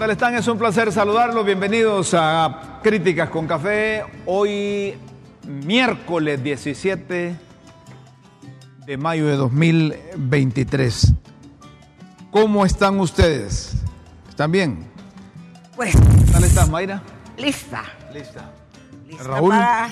Tal están? Es un placer saludarlos. Bienvenidos a Críticas con Café. Hoy, miércoles 17 de mayo de 2023. ¿Cómo están ustedes? ¿Están bien? Pues, ¿Qué tal estás, Mayra? lista. Lista. Lista Raúl. para,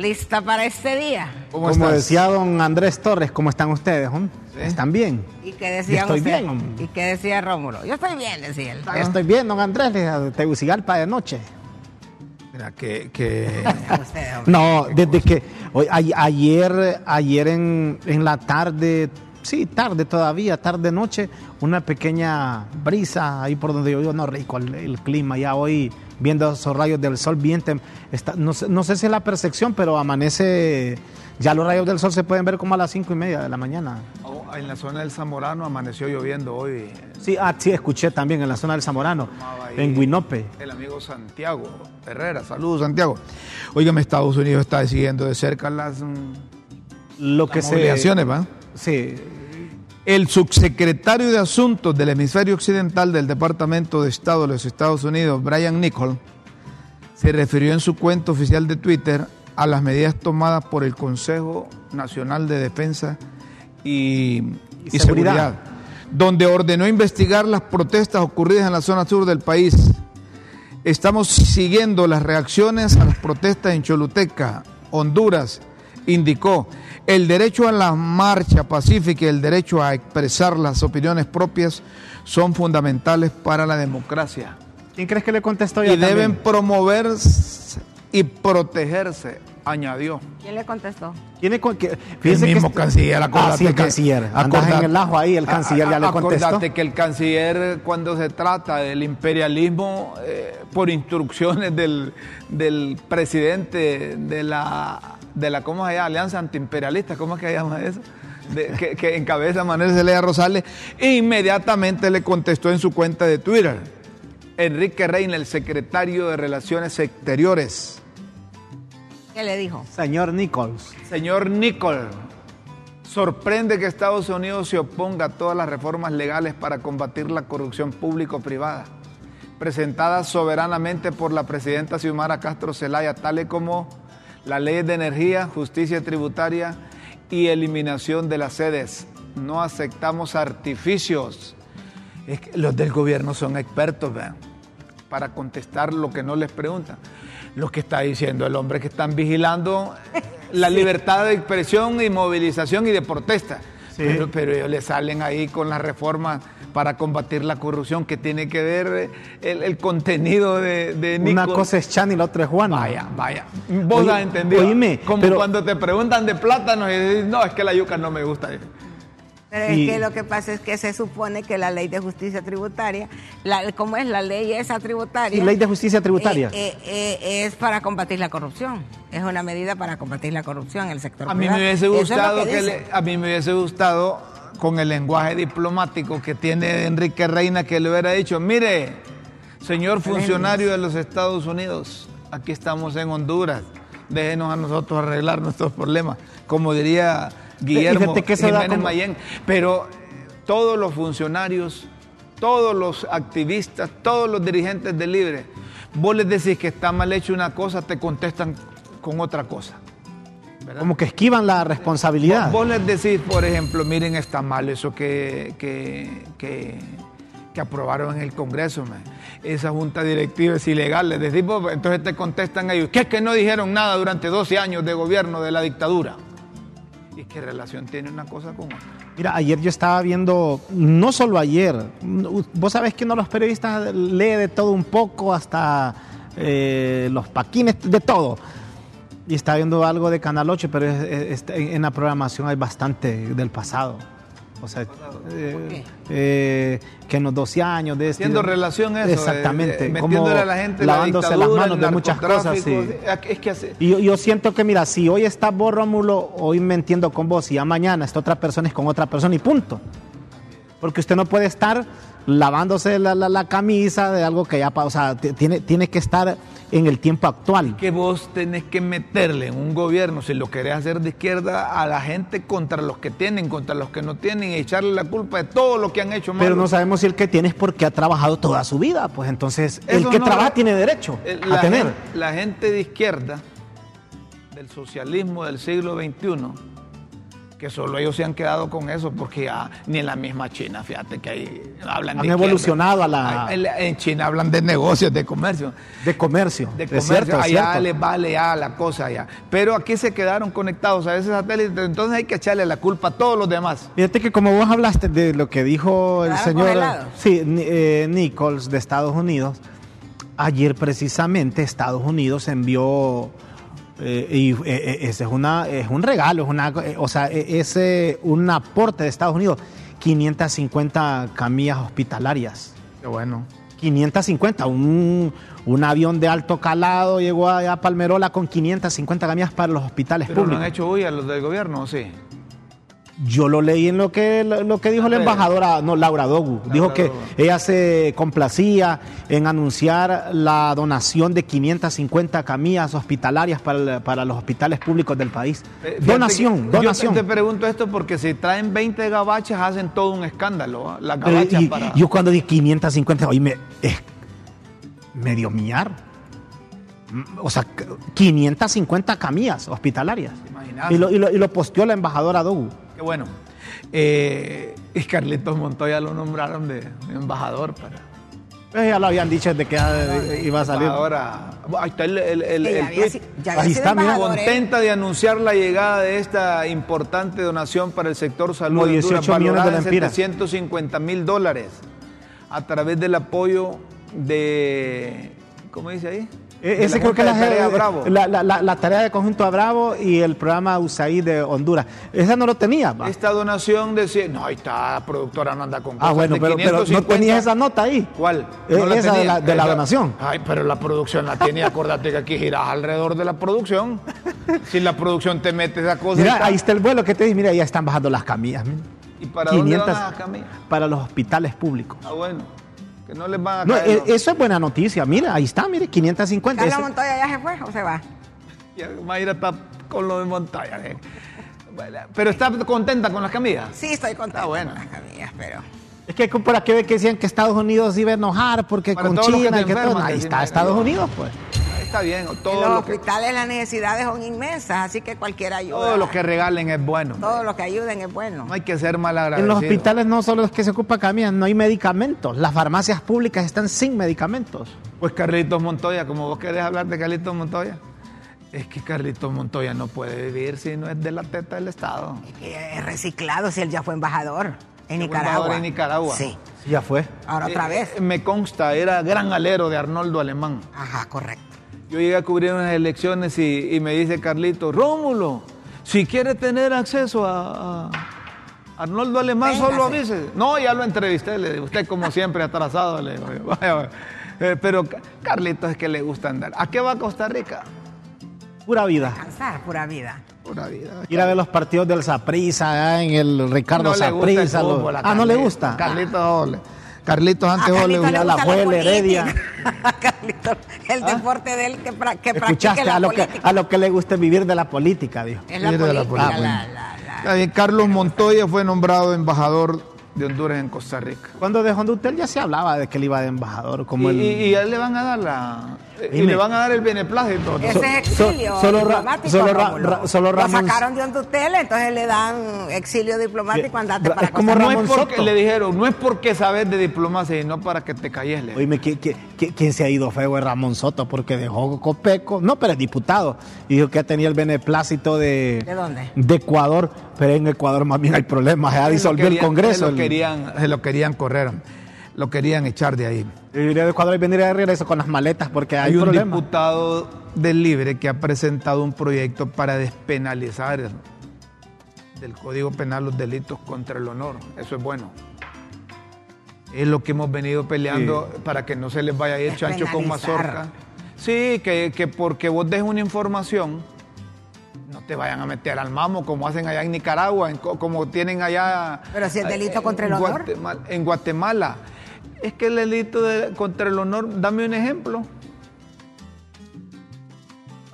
lista para este día. ¿Cómo Como estás? decía don Andrés Torres, ¿cómo están ustedes? hom? Sí. ¿Están bien? ¿Y qué decía Estoy usted? bien. ¿Y qué decía Rómulo? Yo estoy bien, decía él. Estoy bien, don Andrés, de Tegucigalpa de noche. Mira, que, que. No, desde que hoy, a- ayer, ayer en, en la tarde, sí, tarde todavía, tarde noche, una pequeña brisa ahí por donde yo vivo, no rico el, el clima, ya hoy viendo esos rayos del sol bien, está, no, sé, no sé si es la percepción, pero amanece, ya los rayos del sol se pueden ver como a las cinco y media de la mañana. oh, en la zona del Zamorano amaneció lloviendo hoy. Sí, ah, sí, escuché también en la zona del Zamorano, en Guinope. El amigo Santiago Herrera. Saludos, Santiago. Óigame, Estados Unidos está siguiendo de cerca las, mm, Lo las que se... ¿va? Sí, El subsecretario de Asuntos del Hemisferio Occidental del Departamento de Estado de los Estados Unidos, Brian Nichol, se refirió en su cuenta oficial de Twitter a las medidas tomadas por el Consejo Nacional de Defensa y, y seguridad. seguridad. donde ordenó investigar las protestas ocurridas en la zona sur del país. Estamos siguiendo las reacciones a las protestas en Choluteca, Honduras, indicó. El derecho a la marcha pacífica y el derecho a expresar las opiniones propias son fundamentales para la democracia ¿quién crees que le contestó y deben promoverse y protegerse, añadió. ¿Quién le contestó? ¿Quién es con- que- El que mismo est- canciller, Ah, sí, el que- canciller. Acordate- en el ajo ahí, el canciller ya le contestó. Acordate que el canciller, cuando se trata del imperialismo, eh, por instrucciones del, del presidente de la, de la ¿cómo se llama? Alianza Antiimperialista, ¿cómo es que se llama eso? De- que, que encabeza Manuel Zelaya Rosales, e inmediatamente le contestó en su cuenta de Twitter. Enrique Reina, el secretario de Relaciones Exteriores. ¿Qué le dijo? Señor Nichols. Señor Nicol, sorprende que Estados Unidos se oponga a todas las reformas legales para combatir la corrupción público-privada, presentadas soberanamente por la presidenta Xiomara Castro Zelaya, tales como la ley de energía, justicia tributaria y eliminación de las sedes. No aceptamos artificios. Es que los del gobierno son expertos, vean, para contestar lo que no les preguntan. Lo que está diciendo el hombre que están vigilando la libertad de expresión y movilización y de protesta. Sí. Pero, pero ellos le salen ahí con las reformas para combatir la corrupción que tiene que ver eh, el, el contenido de, de Una Nico. cosa es Chan y la otra es Juan. Vaya, vaya. Vos Oye, has entendido. oíme, Como pero- cuando te preguntan de plátanos y dices, no, es que la yuca no me gusta. Pero Y- es que lo que pasa es que se supone que la ley de justicia tributaria, la, ¿cómo es la ley esa tributaria? Sí, ley de justicia tributaria. Eh, eh, eh, es para combatir la corrupción. Es una medida para combatir la corrupción en el sector A mí privado. me hubiese es gustado que que dice. le- a mí me hubiese gustado con el lenguaje diplomático que tiene Enrique Reina que le hubiera dicho, mire, señor funcionario de los Estados Unidos, aquí estamos en Honduras, déjenos a nosotros arreglar nuestros problemas, como diría Guillermo que eso Jiménez como- Mayén, pero eh, todos los funcionarios, todos los activistas, todos los dirigentes de Libre, vos les decís que está mal hecho una cosa, te contestan con otra cosa. Como que esquivan la responsabilidad. Vos les decís, por ejemplo, miren, está mal eso que, que, que, que aprobaron en el Congreso. man. Esa junta directiva es ilegal. Les decís, entonces te contestan ellos, ¿qué es que no dijeron nada durante 12 años de gobierno de la dictadura? ¿Y qué relación tiene una cosa con otra? Mira, ayer yo estaba viendo, no solo ayer, vos sabés que uno de los periodistas lee de todo un poco hasta, eh, los paquines, de todo. Y estaba viendo algo de Canal 8, pero es- en la programación hay bastante del pasado. O sea, eh, eh, que en los 12 años de este... Haciendo relación eso. Exactamente. eh, metiéndole a la gente la lavándose las manos de muchas cosas. sí. narcotráfico, Es que hace- Y yo, yo siento que, mira, si hoy está vos, Rómulo, hoy me entiendo con vos, y ya mañana está otra persona es con otra persona y punto. Porque usted no puede estar lavándose la, la- la camisa de algo que ya pasó. O sea, tiene, tiene que estar en el tiempo actual. que vos tenés que meterle en un gobierno, si lo querés hacer de izquierda, a la gente contra los que tienen, contra los que no tienen, y echarle la culpa de todo lo que han hecho mal. Pero no sabemos si el que tiene es porque ha trabajado toda su vida. Pues entonces, el Eso que no trabaja tiene derecho Eh, a tener. la gente de izquierda, del socialismo del siglo XXI, que solo ellos se han quedado con eso, porque ya ni en la misma China, fíjate que ahí hablan Han de evolucionado a la- En China hablan de negocios, de comercio. De comercio. De Es comercio, cierto, es allá cierto. les vale ya la cosa allá. Pero aquí se quedaron conectados a ese satélite, entonces hay que echarle la culpa a todos los demás. Fíjate que como vos hablaste de lo que dijo el señor sí, eh, Nichols de Estados Unidos, ayer precisamente Estados Unidos envió, eh, y eh, eh, ese es, una, es un regalo, es una, o sea, eh, es un aporte de Estados Unidos, 550 camillas hospitalarias. Qué bueno. 550, un, un avión de alto calado llegó allá a Palmerola con 550 camillas para los hospitales Pero no públicos. han hecho bulla los del gobierno, ¿o sí. Yo lo leí en lo que lo, lo que dijo la embajadora, no, Laura Dogu. dijo que ella se complacía en anunciar la donación de 550 camillas hospitalarias para, para los hospitales públicos del país. Eh, donación, que donación. Yo te, te pregunto esto porque si traen 20 gabachas hacen todo un escándalo. ¿ah? Las gabachas y- para... Yo cuando di 550, oye, me, me dio miar. Mm, O sea, 550 camillas hospitalarias. Y lo, y, lo, y lo posteó la embajadora Dogu. Qué bueno. Eh, y Carlitos Montoya lo nombraron de, de embajador para... Pues ya lo habían dicho desde que iba a salir. Embajadora. Ahí está el, el, el- si- Ahí está, mira, ¿eh? Contenta de anunciar la llegada de esta importante donación para el sector salud Como de Honduras, 18 millones de lempiras. 750 mil dólares a través del apoyo de... ¿Cómo dice ahí? Eh, De Ese creo que de la, Tarea Bravo. la, la- la- la tarea de Conjunto a Bravo y el programa USAID de Honduras. Esa no lo tenía. Esta donación decía, no, ahí está, productora no anda con Ah, cosas bueno, de pero, pero no 550. tenías esa nota ahí. ¿Cuál? Eh, esa de la- de la donación. Ay, pero la producción la tiene, acuérdate que aquí giras alrededor de la producción. Si la producción te mete esa cosa. Mira, está- ahí está el vuelo que te dije. Mira, ya están bajando las camillas. mira. ¿Y para dónde van las camillas? para los hospitales públicos. Ah, bueno, que no les van a No, caer eh, los- eso es buena noticia. Mira, ahí está, mire, 550. ¿Carlos Montoya ya se fue o se va? Ya, Mayra está con lo de montaña. eh. Pero está contenta con las camillas. Sí, estoy contenta Ah, bueno. con las camillas, pero... Es que por aquí ve que decían que Estados Unidos iba a enojar porque Para con que China y que todo. Ahí está Estados Unidos, pues. Está bien, en todo los lo, que, hospitales las necesidades son inmensas, así que cualquier ayuda, todo lo que regalen es bueno. todo lo que ayuden es bueno. No hay que ser mal En los hospitales no solo es que se ocupa camillas, no hay medicamentos. Las farmacias públicas están sin medicamentos. Pues Carlitos Montoya, como vos querés hablar de Carlitos Montoya, es que Carlitos Montoya no puede vivir si no es de la teta del Estado. Es reciclado si él ya fue embajador en Fue Nicaragua. embajador en Nicaragua. Sí, Sí, ya fue. ahora otra Eh, vez. eh, me consta, era gran alero de Arnoldo Alemán. Ajá, correcto. Yo llegué a cubrir unas elecciones y, y me dice Carlito, Rómulo, si quiere tener acceso a, a Arnoldo Alemán, solo Véngase. avise. No, ya lo entrevisté, le digo, usted como siempre atrasado, le digo, vaya, vaya. Eh, pero Ca- Carlito es que le gusta andar. ¿A qué va a Costa Rica? Pura vida. Cansar, pura vida. Pura vida. Ir a ver los partidos del Saprissa, en el Ricardo no le gusta el Saprissa. lo- fútbol a Ah, no le Carlito. gusta. Carlitos, le- Carlitos antes A le le la política. Heredia. A Carlito, el deporte de él que, pra- que practique Escuchaste la a lo, que, a lo que le gusta vivir de la política, dijo. Es la de la política, la- la- la- bien, Carlos Montoya fue nombrado embajador de Honduras en Costa Rica. Cuando dejó Honduras ya se hablaba de que él iba de embajador. Y, Como el, y- y a él le van a dar la. Y le van a dar el beneplácito. Ese es exilio So- solo Ra- diplomático, solo Ra-. Ra- solo Lo Ramón- sacaron de Hondutel, entonces le dan exilio diplomático, andate Ra- para es como Costa No es Ramón porque Soto. le dijeron, no es porque sabes de diplomacia, sino para que te calles. le- Oíme, ¿qui- qui- qui- ¿quién se ha ido feo es Ramón Soto? Porque dejó Copeco, no, pero es diputado. Y dijo que tenía el beneplácito de, ¿De dónde? de Ecuador, pero en Ecuador más bien hay problemas, se ha Se lo disolvido el Congreso. Se lo querían, se lo querían correr. lo querían echar de ahí. Debería de Ecuador venir de regreso con las maletas porque hay, Hay un problema. diputado del Libre que ha presentado un proyecto para despenalizar del Código Penal los delitos contra el honor. Eso es bueno. Es lo que hemos venido peleando para que no se les vaya a ir chancho con mazorca. Sí, que, que porque vos des una información, te vayan a meter al mamo como hacen allá en Nicaragua, en como tienen allá. Pero si es delito eh, contra el honor. Guatemala- en Guatemala. Es que el delito de- contra el honor, dame un ejemplo.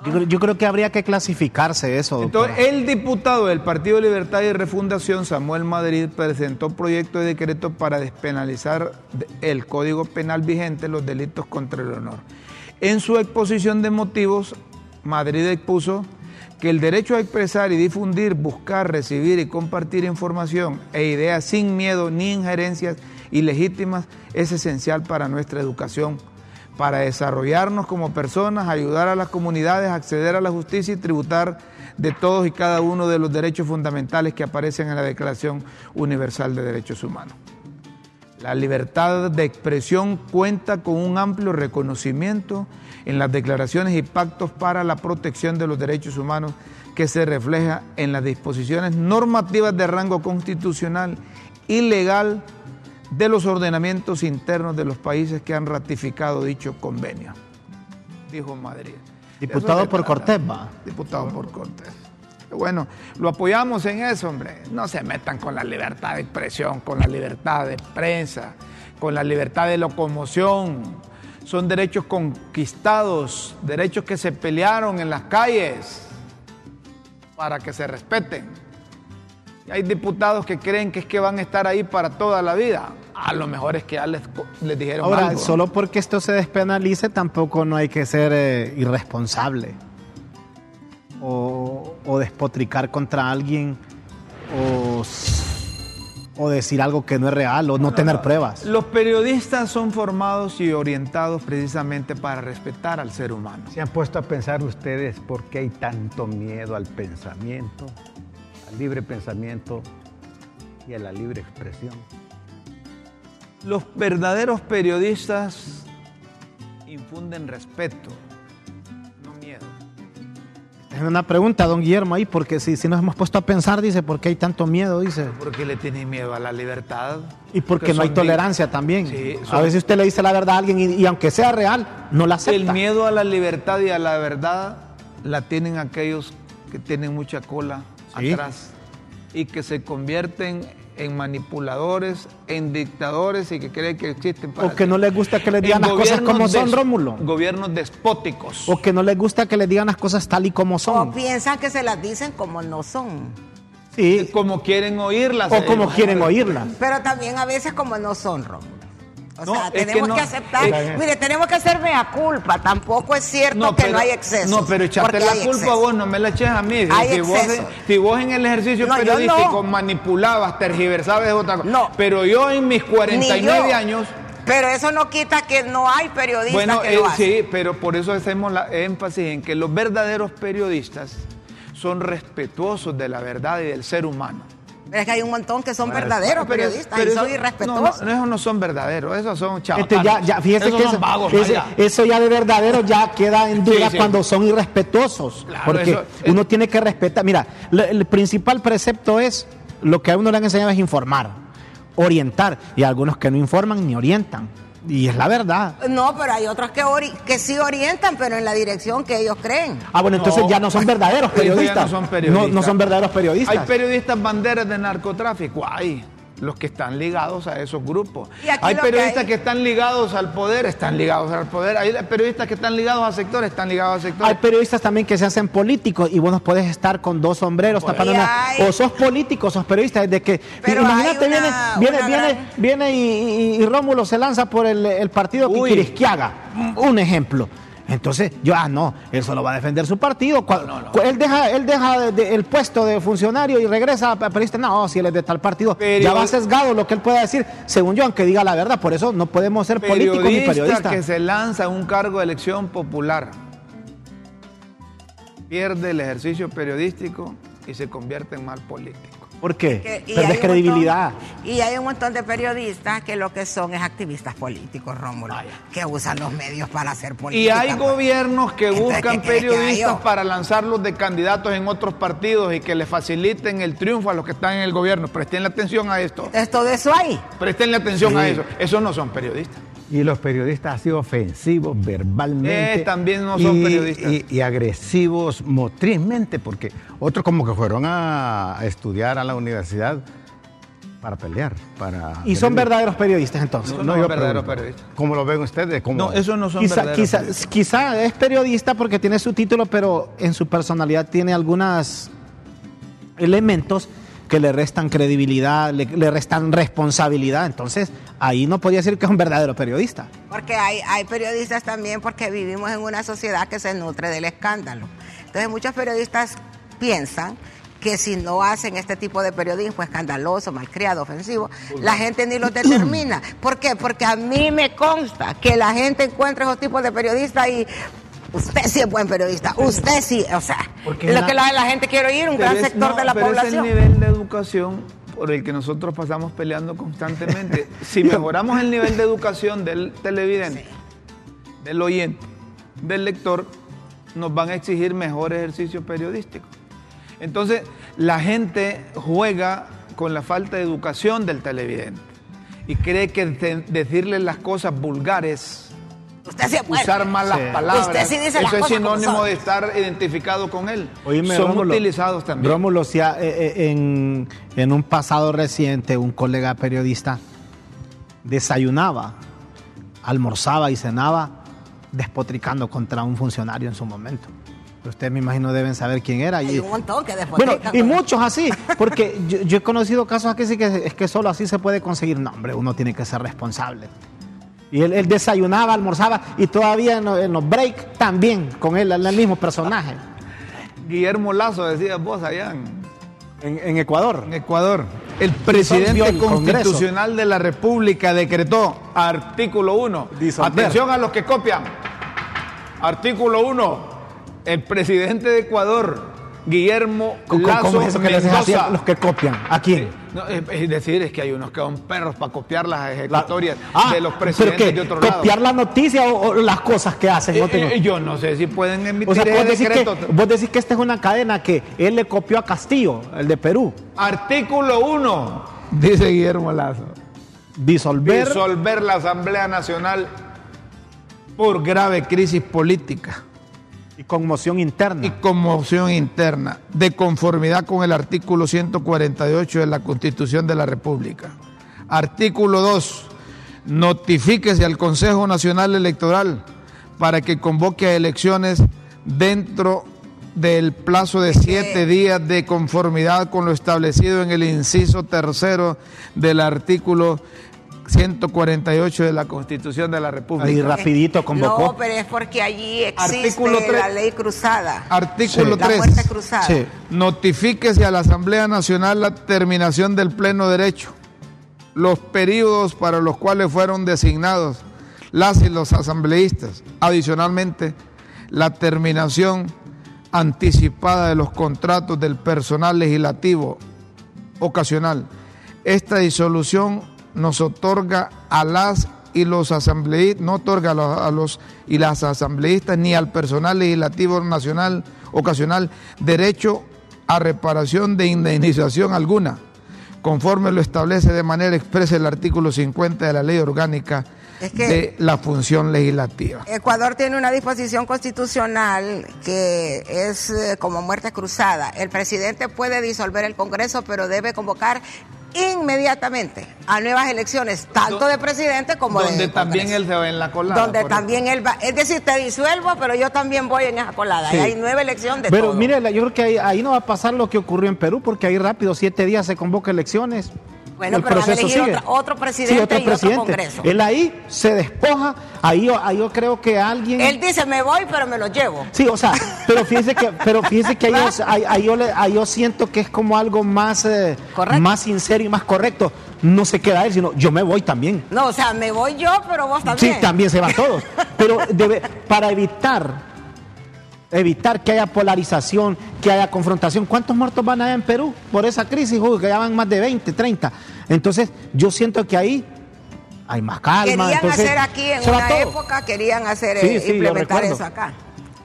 Yo, creo- yo creo que habría que clasificarse eso. doctora. Entonces, el diputado del Partido Libertad y Refundación, Samuel Madrid, presentó proyecto de decreto para despenalizar de- el Código Penal vigente los delitos contra el honor. En su exposición de motivos, Madrid expuso que el derecho a expresar y difundir, buscar, recibir y compartir información e ideas sin miedo ni injerencias ilegítimas es esencial para nuestra educación para desarrollarnos como personas, ayudar a las comunidades acceder a la justicia y tributar de todos y cada uno de los derechos fundamentales que aparecen en la Declaración Universal de Derechos Humanos. La libertad de expresión cuenta con un amplio reconocimiento en las declaraciones y pactos para la protección de los derechos humanos que se refleja en las disposiciones normativas de rango constitucional y legal de los ordenamientos internos de los países que han ratificado dicho convenio, dijo Madrid. Diputado por. Cortés, va. Diputado por Cortés. Bueno, lo apoyamos en eso, hombre. No se metan con la libertad de expresión, con la libertad de prensa, con la libertad de locomoción. Son derechos conquistados, derechos que se pelearon en las calles para que se respeten. Y hay diputados que creen que es que van a estar ahí para toda la vida. A lo mejor es que ya les, les dijeron Ahora, algo. solo porque esto se despenalice, tampoco no hay que ser eh, irresponsable o, o despotricar contra alguien o, o decir algo que no es real o no tener pruebas. Los periodistas son formados y orientados precisamente para respetar al ser humano. ¿Se han puesto a pensar ustedes por qué hay tanto miedo al pensamiento, al libre pensamiento y a la libre expresión? Los verdaderos periodistas infunden respeto, una pregunta, don Guillermo, ahí, porque si, si nos hemos puesto a pensar, dice, ¿por qué hay tanto miedo? Dice. ¿Por qué le tienen miedo a la libertad? Y porque no hay tolerancia también. Sí, a veces usted le dice la verdad a alguien y, y aunque sea real, no la acepta. El miedo a la libertad y a la verdad la tienen aquellos que tienen mucha cola Sí. atrás y que se convierten en manipuladores, en dictadores y que creen que existen para O que no les gusta que les digan En las cosas como son, Rómulo. Gobiernos despóticos. O que no les gusta que les digan las cosas tal y como O son. piensan que se las dicen como no son. Sí. como quieren oírlas. O como quieren oírlas. Pero también a veces como no son, Rómulo. O No, sea, que tenemos que, aceptar. es- Mire, tenemos que hacer mea culpa. Tampoco es cierto que no hay exceso. No, pero echate la culpa vos, no me la eches a mí. Hay si, vos, si vos en el ejercicio periodístico manipulabas, tergiversabas, es otra cosa. No. Pero yo en mis 49 años. Pero eso no quita que no hay periodistas Bueno, que eh, lo hacen. sí, pero por eso hacemos la énfasis en que los verdaderos periodistas son respetuosos de la verdad y del ser humano. Pero es que hay un montón que son verdaderos Pero- periodistas pero y son eso- irrespetuosos. No, no, esos no son verdaderos, esos son chavos. Este, ya, ya, fíjese esos que son eso, vagos, ese- vaya. eso ya de verdadero ya queda en duda Sí, sí. cuando son irrespetuosos. Claro, porque eso es- uno tiene que respetar. Mira, lo- el principal precepto es lo que a uno le han enseñado es informar, orientar. Y algunos que no informan ni orientan. Y es la verdad. No, pero hay otros que, ori- que sí orientan, pero en la dirección que ellos creen. Ah, bueno, entonces No. ya no son verdaderos ya periodistas. no son periodistas. No, no son verdaderos periodistas. Hay periodistas banderas de narcotráfico, hay los que están ligados a esos grupos. Hay que periodistas hay- que, están ligados al poder, están ligados al poder. Hay periodistas que están ligados a sectores, están ligados a sectores. Hay periodistas también que se hacen políticos y vos no puedes estar con dos sombreros tapando una- hay- O sos político, sos periodista. Desde que. Pero imagínate, una- viene, viene, una viene, gran- viene y, y- y Rómulo se lanza por el, el partido Uy. Quirisquiaga. Un ejemplo. Entonces, yo, ah, no, él solo va a defender su partido. Él deja, él deja de- de- el puesto de funcionario y regresa a periodista. No, si él es de tal partido, ya va sesgado lo que él pueda decir, según yo, aunque diga la verdad. Por eso no podemos ser políticos ni periodista periodistas. que se lanza un cargo de elección popular pierde el ejercicio periodístico y se convierte en mal político. ¿Por qué? Que- y Perdés credibilidad. montón- y hay un montón de periodistas que lo que son es activistas políticos, Rómulo, que usan los medios para hacer Y política. hay pues. gobiernos que Entonces, buscan ¿qué crees que haga periodistas para lanzarlos de candidatos en otros partidos y que le faciliten el triunfo a los que están en el gobierno. Prestenle atención a esto. Entonces, todo eso hay. Prestenle atención a eso. Esos no son periodistas. Y los periodistas han sido ofensivos verbalmente. Eh, también no son y- periodistas. Y, y agresivos motrizmente, porque otros como que fueron a, a estudiar a la universidad para pelear. Para Y son verdaderos periodistas entonces. No, no son yo verdaderos pregunto, periodistas. ¿Cómo lo ven ustedes? ¿Cómo- No, esos no son Quizá, verdaderos quizá, periodistas. quizá es periodista porque tiene su título, pero en su personalidad tiene algunos elementos que le restan credibilidad, le, le restan responsabilidad. Entonces, ahí no podía decir que es un verdadero periodista. Porque hay, hay periodistas también porque vivimos en una sociedad que se nutre del escándalo. Entonces muchos periodistas piensan que si no hacen este tipo de periodismo escandaloso, malcriado, ofensivo, la gente ni lo determina. ¿Por qué? Porque a mí me consta que la gente encuentra esos tipos de periodistas y usted sí es buen periodista, usted sí, o sea, Porque es lo la- que la, la gente quiere oír, un gran es- sector no, de la pero población. Es el nivel de educación por el que nosotros pasamos peleando constantemente. si mejoramos el nivel de educación del televidente, del oyente, del lector, nos van a exigir mejor ejercicio periodístico. Entonces, la gente juega con la falta de educación del televidente y cree que de- decirle las cosas vulgares Usted es bueno. usar malas Sí. palabras. Usted sí dice las Eso es cosas sinónimo de estar identificado con él. Oíme, Son Rómulo, utilizados también. Rómulo, si ha- eh, eh, en, en un pasado reciente, un colega periodista desayunaba, almorzaba y cenaba despotricando contra un funcionario en su momento. Ustedes me imagino deben saber quién era. Hay y- un montón que después bueno, y muchos así, porque yo, yo he conocido casos aquí sí que es que solo así se puede conseguir. No, hombre, uno tiene que ser responsable. Y él, él desayunaba, almorzaba y todavía en, los- en los break también con él, el mismo personaje. Guillermo Lazo, decías vos allá en, En, Ecuador. en Ecuador. El presidente Congreso. constitucional de la República decretó, artículo 1, Disolver. atención a los que copian. Artículo 1, el presidente de Ecuador, Guillermo ¿Cómo, Lazo cómo es eso que les los que copian? ¿A quién? No, es, es decir, es que hay unos que son perros para copiar las La- ejecutorias Ah, de los ¿pero presidentes qué? de otro lado. ¿Copiar la noticia o, o las cosas que hacen? No Eh, tengo- eh, yo no sé si pueden emitir o sea, ese vos decís, que, vos decís que esta es una cadena que él le copió a Castillo, el de Perú. Artículo 1, dice Guillermo Lazo. Disolver. Disolver la Asamblea Nacional por grave crisis política y conmoción interna. y conmoción interna, de conformidad con el artículo 148 de la Constitución de la República. Artículo 2. Notifíquese al Consejo Nacional Electoral para que convoque a elecciones dentro del plazo de siete días de conformidad con lo establecido en el inciso tercero del artículo 148 de la Constitución de la República. Ahí rapidito convocó. No, pero es porque allí existe Artículo la ley cruzada. Artículo Sí. La 3. muerte cruzada. Sí. Notifíquese a la Asamblea Nacional la terminación del pleno derecho, los periodos para los cuales fueron designados las y los asambleístas. Adicionalmente, la terminación anticipada de los contratos del personal legislativo ocasional. Esta disolución nos otorga a las y los asambleístas, no otorga a los, a los y las asambleístas ni al personal legislativo nacional ocasional derecho a reparación de indemnización alguna, conforme lo establece de manera expresa el artículo 50 de la Ley Orgánica Es que- de la función legislativa. Ecuador tiene una disposición constitucional que es eh, como muerte cruzada. El presidente puede disolver el Congreso, pero debe convocar inmediatamente a nuevas elecciones, tanto de presidente como de Donde también él se va en la colada. Donde también él va, es decir, te disuelvo, pero yo también voy en esa colada. Sí. Y hay nueva elección de Pero todo. mire, yo creo que ahí, ahí no va a pasar lo que ocurrió en Perú, porque ahí rápido, siete días se convoca elecciones. Bueno, el pero van a proceso elegir sigue. otro presidente y otro Congreso. Él ahí se despoja, ahí, yo- ahí yo creo que alguien... Él dice, me voy, pero me lo llevo. Sí, o sea, pero fíjese que, pero fíjese que ahí, yo, ahí- yo, le- ahí yo siento que es como algo más, eh, Correcto. más sincero y más correcto. No se queda él, sino yo me voy también. No, o sea, me voy yo, pero vos también. Sí, también se van todos. Pero debe, para evitar evitar que haya polarización, que haya confrontación. ¿Cuántos muertos van a haber en Perú por esa crisis? Uy, que ya van más de 20, 30. Entonces, yo siento que ahí hay más calma. Querían entonces, hacer aquí en una todo. época, querían hacer, Sí, eh, sí, implementar eso acá.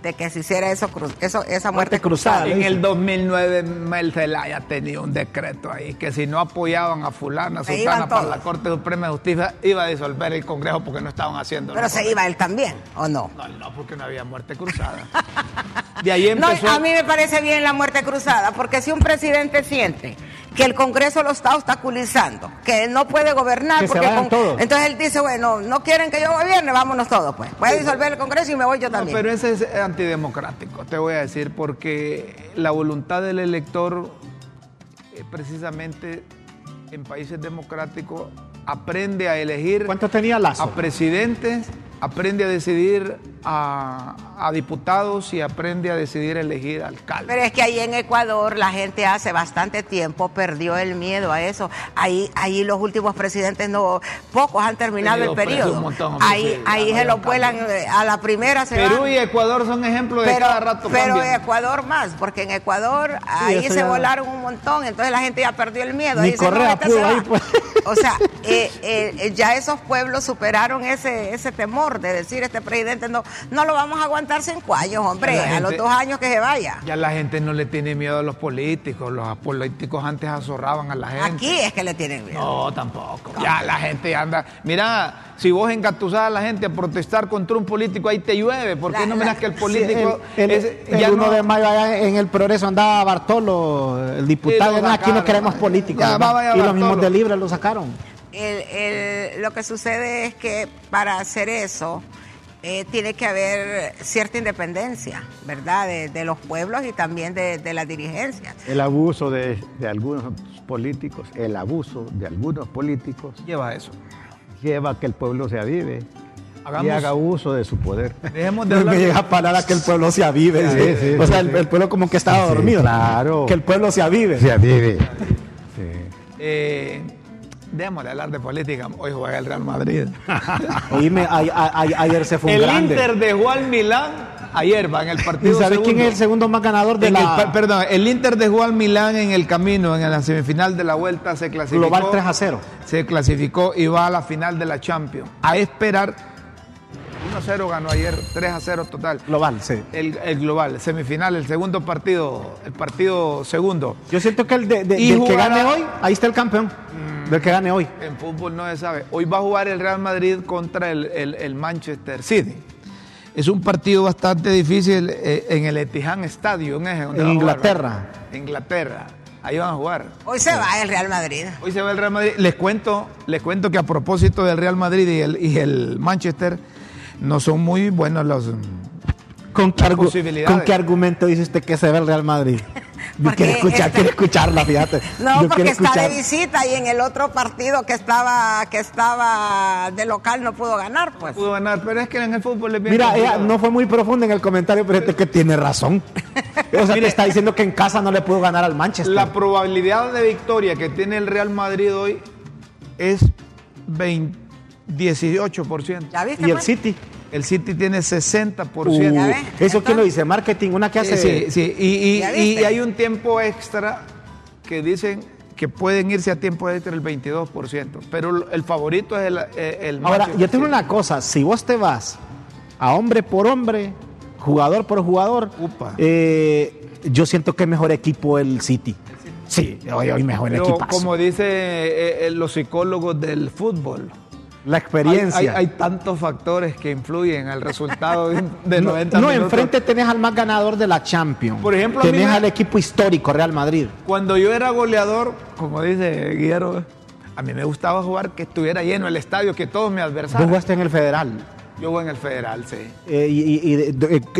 De que se hiciera eso, eso esa muerte, Muerte cruzada. En el 2009 Mel Zelaya tenía un decreto ahí que si no apoyaban a fulana, Se sultana para la Corte Suprema de Justicia iba a disolver el Congreso porque no estaban haciendo Pero se correcto. iba él también, ¿o no? No, no, porque no había muerte cruzada. De ahí No, empezó. a mí me parece bien la muerte cruzada, porque si un presidente siente que el Congreso lo está obstaculizando, que no puede gobernar, Que porque con- todos. entonces él dice, bueno, no quieren que yo gobierne, vámonos todos, pues. Voy a disolver el Congreso y me voy yo No, también. pero ese es antidemocrático, te voy a decir, porque la voluntad del elector, eh, precisamente en países democráticos, aprende a elegir ¿Cuánto tenía Lazo? a presidentes, aprende a decidir a, a diputados y aprende a decidir elegir alcaldes. Pero es que ahí en Ecuador la gente hace bastante tiempo perdió el miedo a eso. Ahí, ahí los últimos presidentes no, pocos han terminado el periodo. montón, ahí, ahí no se lo vuelan eh, a la primera se Perú van. y Ecuador son ejemplos de pero, cada rato pero cambian. Ecuador más, porque en Ecuador ahí se ya- volaron un montón, entonces la gente ya perdió el miedo. Ni Dice, no, Correa este pudo se va. ahí, pues. O sea, eh, eh, ya esos pueblos superaron ese, ese temor de decir este presidente no, no lo vamos a aguantar cinco años, hombre, a los dos años que se vaya. Ya la gente no le tiene miedo a los políticos, los políticos antes azorraban a la gente. Aquí es que le tienen miedo. No, tampoco. Ya la gente anda. Mira, si vos engatusás a la gente a protestar contra un político, ahí te llueve. ¿Por qué La- no miras que el Sí, político el, el- es- el ya 1 no- de mayo allá en el progreso andaba Bartolo, el diputado. Sí, lo "No, aquí no queremos políticos. Ya, ¿verdad?". vaya y los mismos de Libre lo sacaron. El- el- lo que sucede es que para hacer eso eh, tiene que haber cierta independencia, ¿verdad? De, de los pueblos y también de, de las dirigencias. El abuso de, de algunos políticos, el abuso de algunos políticos lleva eso. lleva a que el pueblo se avive y haga uso de su poder. Dejemos de Me hablar. llega a parar a que el pueblo se avive. Sí, ¿sí? sí, o sea, sí, el, sí. el pueblo como que estaba Sí, dormido. claro. Que el pueblo se avive. Se avive. Sí. Eh, démosle hablar de política. Hoy juega el Real Madrid. Oíme, a- a- a- ayer se fue un el grande. Inter dejó al Milán ayer, va en el ¿Y partido. sabes quién segundo. es el segundo más ganador de En el la pa- perdón, el Inter dejó al Milán en el camino, en la semifinal de la vuelta se clasificó. Global 3 a 0? Se clasificó y va a la final de la Champions. A esperar. 1-0 ganó ayer, 3 a 0 total. Global, sí. El, el global, semifinal, el segundo partido, el partido segundo. Yo siento que el de, de- Y del que gane hoy, ahí está el campeón. Del que gane hoy. En fútbol no se sabe. Hoy va a jugar el Real Madrid contra el, el- el Manchester City. Es un partido bastante difícil eh, en el Etihad Stadium. ¿eh? Donde En va a jugar, Inglaterra. Inglaterra. Ahí van a jugar. Hoy se va el Real Madrid. Hoy se va el Real Madrid. Les cuento, les cuento que a propósito del Real Madrid y el, y el Manchester, no son muy buenos los. ¿Con qué. ¿Con qué argumento dice usted que se ve el Real Madrid? Yo Porque quiero escuchar, este- quiero escucharla, fíjate. No, Yo porque está de visita y en el otro partido que estaba que estaba de local no pudo ganar, pues. Pudo ganar, pero es que en el fútbol es bien Mira, ella no fue muy profunda en el comentario, pero es que tiene razón. O sea, te está diciendo que en casa no le pudo ganar al Manchester. La probabilidad de victoria que tiene el Real Madrid hoy es 20 18%. ¿Ya viste? y el? City. El City tiene 60%. Uh. ¿Eso quién lo dice? Marketing, una que hace. Sí, sí, y, hay un tiempo extra que dicen que pueden irse a tiempo extra el 22%, pero el favorito es el, eh, el Ahora, yo tengo una cosa, si vos te vas a hombre por hombre, jugador por jugador, Upa. eh, yo siento que es mejor equipo el City. Sí, hoy, hoy mejor el Pero equipo. como dicen los psicólogos del fútbol, La experiencia. hay- hay tantos factores que influyen al resultado de, de no, 90 no, minutos. enfrente tenés al más ganador de la Champions. Por ejemplo, tenés me- al equipo histórico Real Madrid. Cuando yo era goleador, como dice Guillermo, a mí me gustaba jugar que estuviera lleno el estadio, que todos me Vos adversaran. jugaste en el Federal. Yo jugué en el Federal, sí. Eh, y,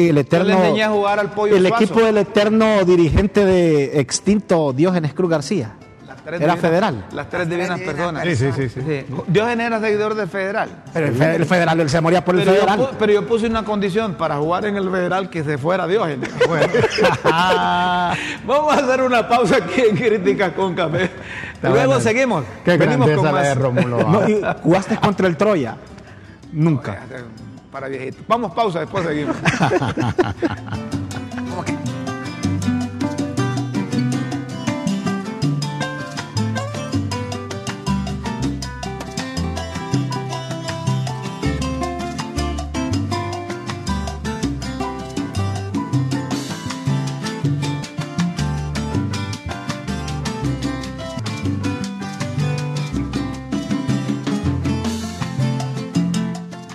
el eterno. le enseñé a jugar al Pollo El Suazo. equipo del eterno dirigente de extinto Diógenes Cruz García. Tres Era divinas- federal. Las tres divinas divinas personas. Sí, sí, sí, sí. Sí. Diógenes era seguidor del Federal. Pero el, fe- el Federal, él se moría por el Pero Federal. pero yo puse una condición para jugar en el Federal que se fuera Diógenes. Vamos a hacer una pausa aquí en Críticas con Café. Luego seguimos. Qué Venimos con la más. de Rómulo. No, y jugaste contra el Troya. Nunca. Para viejitos. Vamos pausa, después seguimos.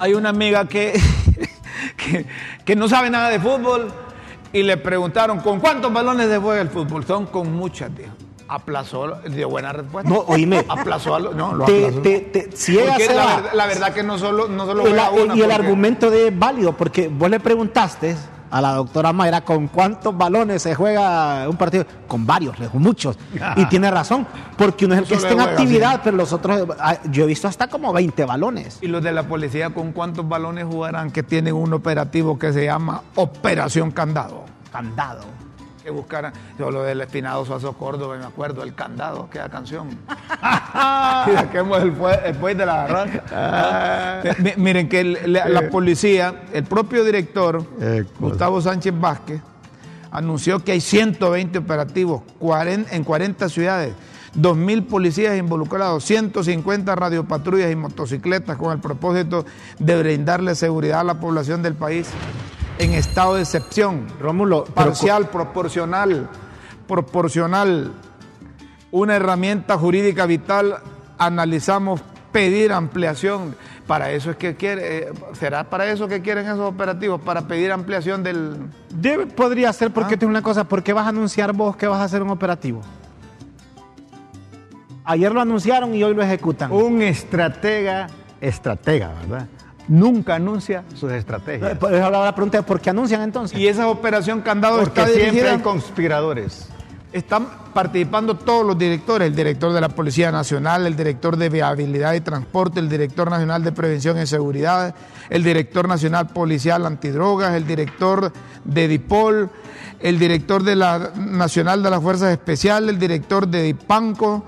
Hay una amiga que, que, no sabe nada de fútbol y le preguntaron, ¿con cuántos balones se juega el fútbol? Son con muchas, dijo. Aplazó, dio buena respuesta. No, oíme. Aplazó a lo- no, lo Te- aplazó. te- te- si llega a Porque ser la, verdad, la verdad que no solo, no solo El- juega una, y el porque- argumento de válido, porque vos le preguntaste a la doctora Mayra con cuántos balones se juega un partido. Con varios, dijo, muchos. Y tiene razón, porque uno es el que está en juega, actividad, sí. pero los otros, ah, yo he visto hasta como 20 balones. Y los de la policía, ¿con cuántos balones jugarán que tienen un operativo que se llama Operación Candado? Candado. Que buscaran, yo lo del Espinado Suazo Córdoba, me acuerdo, el candado, aquella canción. y saquemos el, el de la garra. Mi- Miren que el- la, la policía, el propio director, Eh. Gustavo Sánchez Vázquez, anunció que hay 120 operativos en 40 ciudades, 2.000 policías involucrados, 150 radiopatrullas y motocicletas con el propósito de brindarle seguridad a la población del país en estado de excepción Rómulo, parcial, proporcional, proporcional, una herramienta jurídica vital, analizamos pedir ampliación. Para eso es que quiere, eh, será para eso que quieren esos operativos, para pedir ampliación del. Debe- podría ser, porque Ah. te digo una cosa, ¿por qué vas a anunciar vos que vas a hacer un operativo? Ayer lo anunciaron y hoy lo ejecutan. Un estratega, estratega, ¿verdad? Nunca anuncia sus estrategias. Eh, pues, Ahora la pregunta es, ¿por qué anuncian entonces? Y esa operación candado Porque está siempre dirigida- hay conspiradores. Están participando todos los directores, el director de la Policía Nacional, el director de Viabilidad y Transporte, el director nacional de Prevención y Seguridad, el director nacional policial antidrogas, el director de DIPOL, el director de la Nacional de las Fuerzas Especiales, el director de DIPANCO,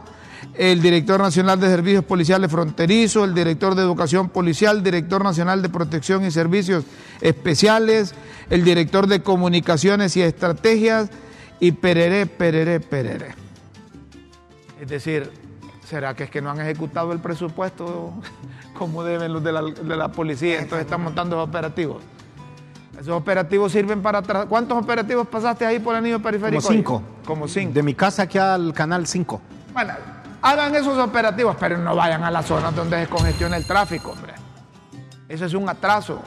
el director nacional de Servicios Policiales Fronterizos, el director de Educación Policial, director nacional de Protección y Servicios Especiales, el director de Comunicaciones y Estrategias y pereré, pereré, pereré. Es decir, ¿será que es que no han ejecutado el presupuesto como deben los de la, de la policía? Entonces están montando esos operativos. Esos operativos sirven para... ¿Cuántos operativos pasaste ahí por el anillo periférico? Como cinco. Como cinco. De mi casa aquí al canal 5. Bueno, hagan esos operativos, pero no vayan a las zonas donde se congestiona el tráfico, hombre. Eso es un atraso.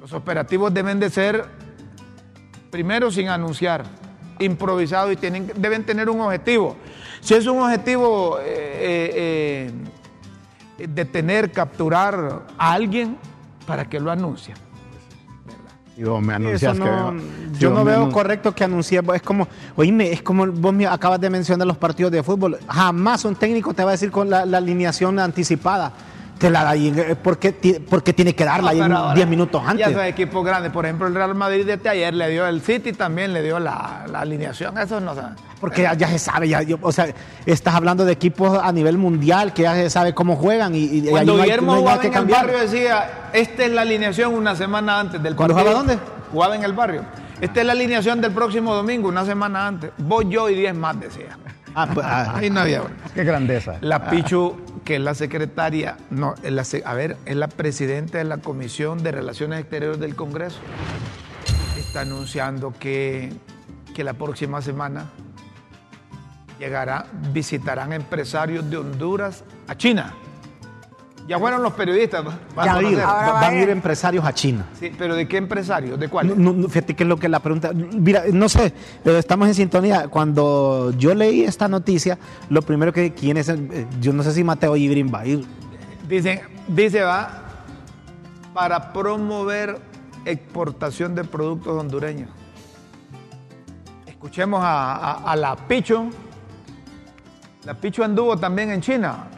Los operativos deben de ser, primero, sin anunciar, improvisados y tienen, deben tener un objetivo. Si es un objetivo eh, eh, eh, detener, capturar a alguien, ¿para que lo anuncien? Vos me anuncias no- que... yo no veo correcto que anuncie. Es como, oíme, es como vos me acabas de mencionar los partidos de fútbol. Jamás un técnico te va a decir con la, la alineación anticipada. Te la da ahí, eh, porque, ti- porque tiene que darla ahí No, ahora, 10 minutos Ya antes. esos equipos grandes, por ejemplo, el Real Madrid desde ayer le dio, el City también le dio la, la alineación, eso no. Porque ya, ya se sabe, ya, yo- o sea, estás hablando de equipos a nivel mundial que ya se sabe cómo juegan y, y ahí Cuando no hay- Guillermo no hay jugaba que en el barrio decía, esta es la alineación una semana antes del ¿Cuándo partido. jugaba dónde? Jugaba en el barrio. Esta es la alineación del próximo domingo, una semana antes. Voy yo y 10 más, decía. Ah, pues, ah, Ahí no había. Qué grandeza. La Pichu, que es la secretaria, no, es la se- a ver, es la presidenta de la Comisión de Relaciones Exteriores del Congreso. Está anunciando que, que la próxima semana llegará, visitarán empresarios de Honduras a China. Ya fueron los periodistas. Van a ir, van va a ir empresarios a China. Sí, pero ¿de qué empresarios? ¿De cuál? No, no, no, fíjate que es lo que la pregunta. Mira, no sé, pero estamos en sintonía. Cuando yo leí esta noticia, lo primero que quién es, eh, yo no sé si Mateo Ibrin va a ir. Dicen, dice va para promover exportación de productos hondureños. Escuchemos a, a- a la Picho. La Picho anduvo también en China.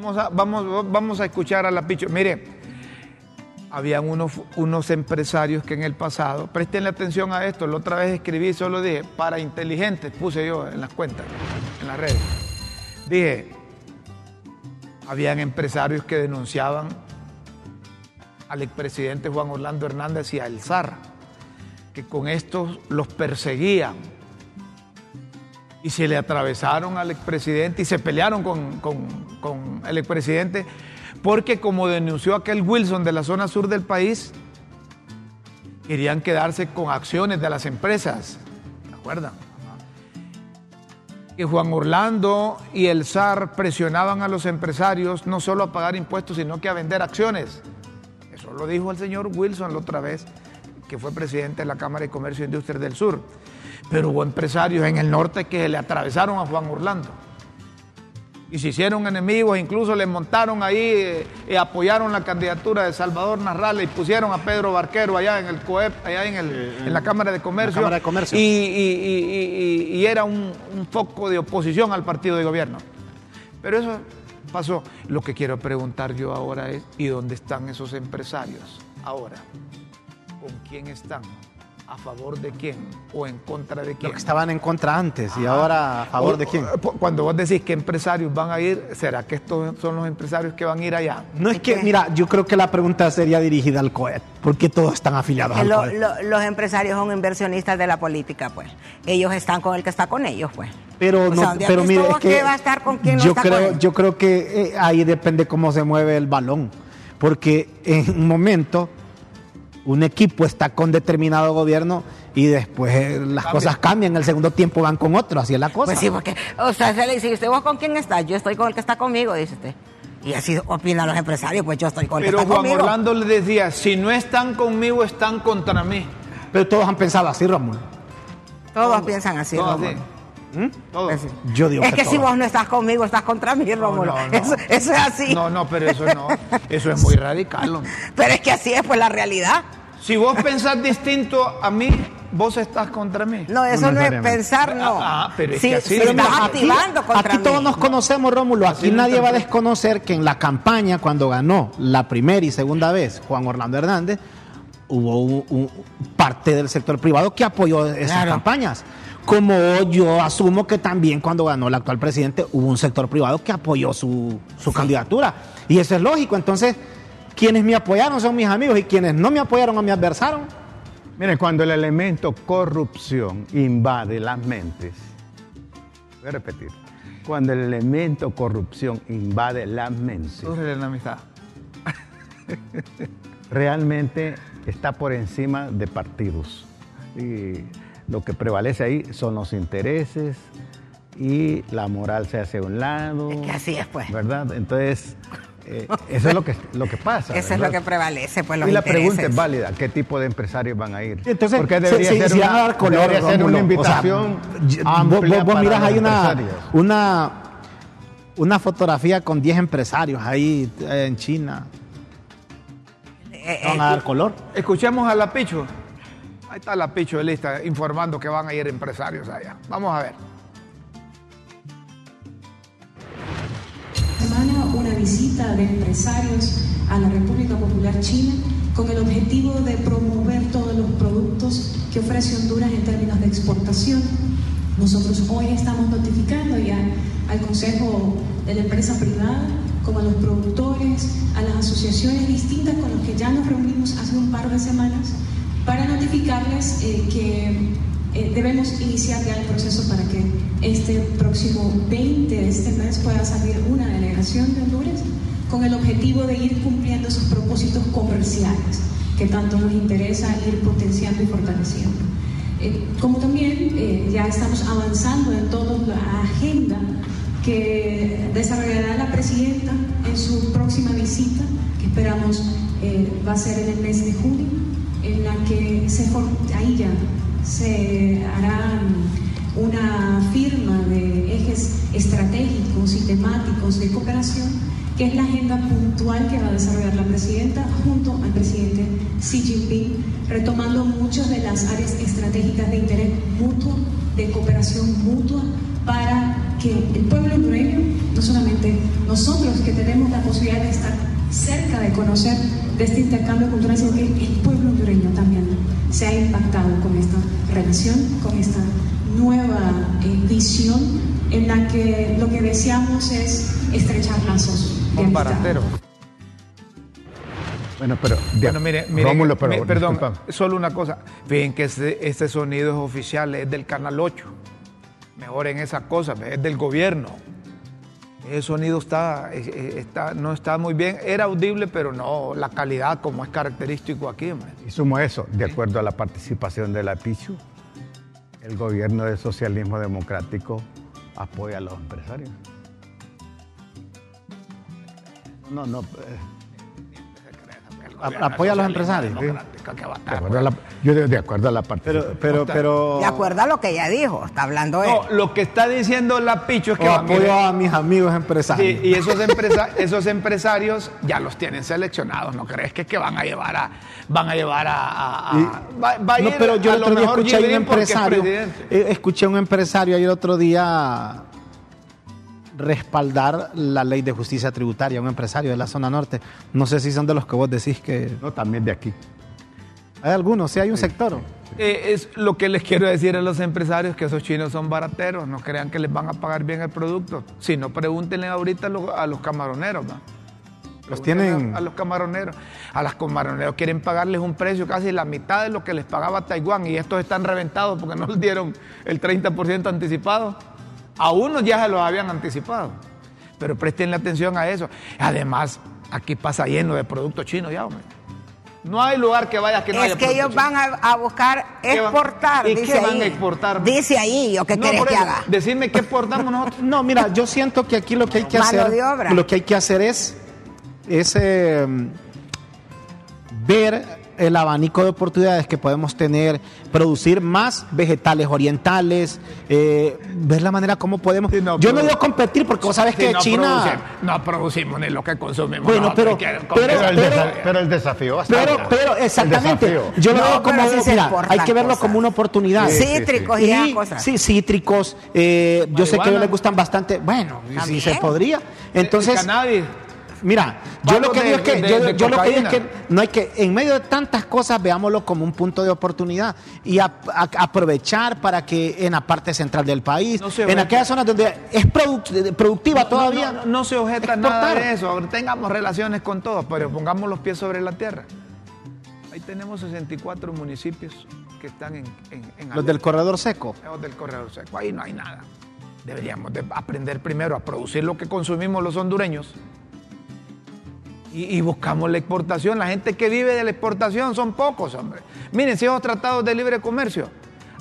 Vamos a, vamos, vamos a escuchar a la Picho. Mire, habían unos, unos empresarios que en el pasado, prestenle atención a esto, la otra vez escribí, solo dije, para inteligentes, puse yo en las cuentas, en las redes. Dije, habían empresarios que denunciaban al expresidente Juan Orlando Hernández y a El Zar, que con estos los perseguían y se le atravesaron al expresidente y se pelearon con, con- el expresidente porque como denunció aquel Wilson de la zona sur del país, querían quedarse con acciones de las empresas, ¿se acuerdan? que Juan Orlando y el SAR presionaban a los empresarios no solo a pagar impuestos, sino que a vender acciones. Eso lo dijo el señor Wilson la otra vez, que fue presidente de la Cámara de Comercio e Industria del Sur. Pero hubo empresarios en el norte que le atravesaron a Juan Orlando y se hicieron enemigos, incluso le montaron ahí eh, y apoyaron la candidatura de Salvador Narrala y pusieron a Pedro Barquero allá en el COEP, allá en, el, en la Cámara de Comercio. Cámara de Comercio. Y, y- y- y era un, un foco de oposición al partido de gobierno. Pero eso pasó. Lo que quiero preguntar yo ahora es, ¿y dónde están esos empresarios ahora? ¿Con quién están? ¿A favor de quién? ¿O en contra de quién? Los que estaban en contra antes y ahora a favor O- de quién. o- Cuando vos decís que empresarios van a ir, ¿será que estos son los empresarios que van a ir allá? No es que, mira, yo creo que la pregunta sería dirigida al COET, porque todos están afiliados Que al lo- COET. lo- los empresarios son inversionistas de la política, pues. Ellos están con el que está con ellos, pues. Pero, O no, sea, ¿dónde pero mire, es que va a estar con quién no yo está con creo, él? yo creo que eh, ahí depende cómo se mueve el balón, porque en un momento un equipo está con determinado gobierno y después eh, las cosas cambian, el segundo tiempo van con otro, así es la cosa. Pues sí, porque, o sea, se le dice, ¿y usted vos con quién está? Yo estoy con el que está conmigo, dice usted. Y así opinan los empresarios, pues yo estoy con el Pero que está Juan conmigo. Orlando le decía, si no están conmigo, están contra mí. Pero todos han pensado así, Ramón. Todos piensan así, Todo Rómulo. así. Todo. Pues sí. Yo digo es que, si vos no estás conmigo, estás contra mí, Rómulo. no, no. Eso, eso es así. No, no, pero eso no. Eso es muy radical. hombre. Pero es que así es, pues, la realidad. Si vos pensás distinto a mí, vos estás contra mí. No, eso no, es pensar, no. Ah, pero es si, que así es. estás activando contra aquí mí. todos nos conocemos, Rómulo. Aquí Así nadie va a desconocer que en la campaña, cuando ganó la primera y segunda vez Juan Orlando Hernández, hubo un- un- parte del sector privado que apoyó esas Claro. campañas. Como yo asumo que también cuando ganó el actual presidente hubo un sector privado que apoyó su, su candidatura. Y eso es lógico. Entonces, quienes me apoyaron son mis amigos y quienes no me apoyaron o me adversaron, Miren, cuando el elemento corrupción invade las mentes, voy a repetir, cuando el elemento corrupción invade las mentes, Sobre la amistad. realmente está por encima de partidos. Y lo que prevalece ahí son los intereses y la moral se hace a un lado. Es que así es, pues. ¿Verdad? Entonces, eh, eso es lo que, lo que pasa. Eso es ¿verdad? lo que prevalece, pues los y la intereses. pregunta es válida, ¿qué tipo de empresarios van a ir? Entonces, Porque se- debería se- ser, se una, van a dar color, debería ser una O sea, invitación amplia vos, vos- los hay una, una, una fotografía con 10 empresarios ahí eh, en China. Eh, Van eh, a dar color. Escuchemos a la Picho. Ahí está la Picho de lista informando que van a ir empresarios allá. Vamos a ver. semana una visita de empresarios a la República Popular China con el objetivo de promover todos los productos que ofrece Honduras en términos de exportación. Nosotros hoy estamos notificando ya al Consejo de la Empresa Privada, como a los productores, a las asociaciones distintas con las que ya nos reunimos hace un par de semanas, para notificarles eh, que eh, debemos iniciar ya el proceso para que este próximo 20 de este mes pueda salir una delegación de Honduras con el objetivo de ir cumpliendo esos propósitos comerciales que tanto nos interesa ir potenciando y fortaleciendo. Eh, como también eh, ya estamos avanzando en toda la agenda que visita, que esperamos eh, va a ser en el mes de junio, en la que se, ahí ya se hará mm, una firma de ejes estratégicos y temáticos de cooperación, que es la agenda puntual que va a desarrollar la presidenta junto al presidente Xi Jinping, retomando muchas de las áreas estratégicas de interés mutuo, de cooperación mutua, para que el pueblo hondureño, no solamente nosotros que tenemos la posibilidad de estar cerca de conocer de este intercambio cultural, sino que el pueblo hondureño también se ha impactado con esta revisión, con esta nueva eh, visión en la que lo que deseamos es estrechar lazos de baratero. Bueno, pero... de- Bueno, mire, mire, Rómulo, pero, mi- perdón, disculpa. solo una cosa. Fíjense que este, este sonido es oficial, es del Canal 8. Mejoren esa cosa, es del gobierno. Ese sonido está, está, no está muy bien. Era audible, pero no la calidad como es característico aquí. Y sumo eso, de acuerdo a la participación de la PICHU, el gobierno del socialismo democrático apoya a los empresarios. No, no. eh, apoya a los empresarios. yo de, de acuerdo a la parte. Pero, pero, pero. De acuerdo a lo que ella dijo, está hablando él. No, lo que está diciendo la Picho es que o va, mire, apoyo a mis amigos empresarios. Sí, y esos, empresa- esos empresarios ya los tienen seleccionados, ¿no crees que, que van a llevar a van a llevar a, a- a- Y- va, va a no, ir pero yo a el lo otro día mejor escuché a un empresario. eh, escuché a un empresario ahí el otro día respaldar la ley de justicia tributaria, un empresario de la zona norte. No sé si son de los que vos decís que. No, también de aquí. Hay algunos, sí, hay un sector. Eh, es lo que les quiero decir a los empresarios que esos chinos son barateros, no crean que les van a pagar bien el producto. Si no, pregúntenle ahorita a los, a los camaroneros. ¿va? Los tienen. A, a los camaroneros. A los camaroneros quieren pagarles un precio casi la mitad de lo que les pagaba Taiwán y estos están reventados porque no les dieron el 30% anticipado. A unos ya se los habían anticipado. Pero prestenle atención a eso. Además, aquí pasa lleno de productos chinos ya, hombre. No hay lugar que vayas que no haya es que ellos chino. van a, a buscar ¿Qué van- exportar. ¿Y dice qué van ahí. a exportar? Dice ahí, ¿o qué No, quieres por que haga? Decirme qué exportamos nosotros. No, mira, yo siento que aquí lo que hay que Mano hacer, de obra. lo que hay que hacer es, es eh, ver el abanico de oportunidades que podemos tener, producir más vegetales orientales, eh, ver la manera como podemos. No, yo no digo competir porque vos sabes que no China. no producimos ni lo que consumimos. Bueno, nosotros, pero- pero-. Pero el, pero- pero el desafío va a estar. Pero, pero, El exactamente. Yo lo No, veo como, mira, hay que verlo cosas. como una oportunidad. Sí, sí, Cítricos Y- esas cosas. Sí, cítricos. eh, yo sé que a ellos les gustan bastante. Bueno, si se podría. El Entonces, cannabis. Mira, yo lo que Pagos digo de- es que, de- yo, de yo lo que digo es que no hay que, en medio de tantas cosas, veámoslo como un punto de oportunidad y a- a- aprovechar para que en la parte central del país, No en aquellas zonas donde es produc- productiva todavía. No, no, no se objeta exportar. nada de eso. Tengamos relaciones con todos, pero pongamos los pies sobre la tierra. Ahí tenemos 64 municipios que están en, en, en Los del corredor seco. Los del corredor seco. Ahí no hay nada. Deberíamos de aprender primero a producir lo que consumimos los hondureños. Y, buscamos la exportación. La gente que vive de la exportación son pocos, hombre. Miren, si esos tratados de libre comercio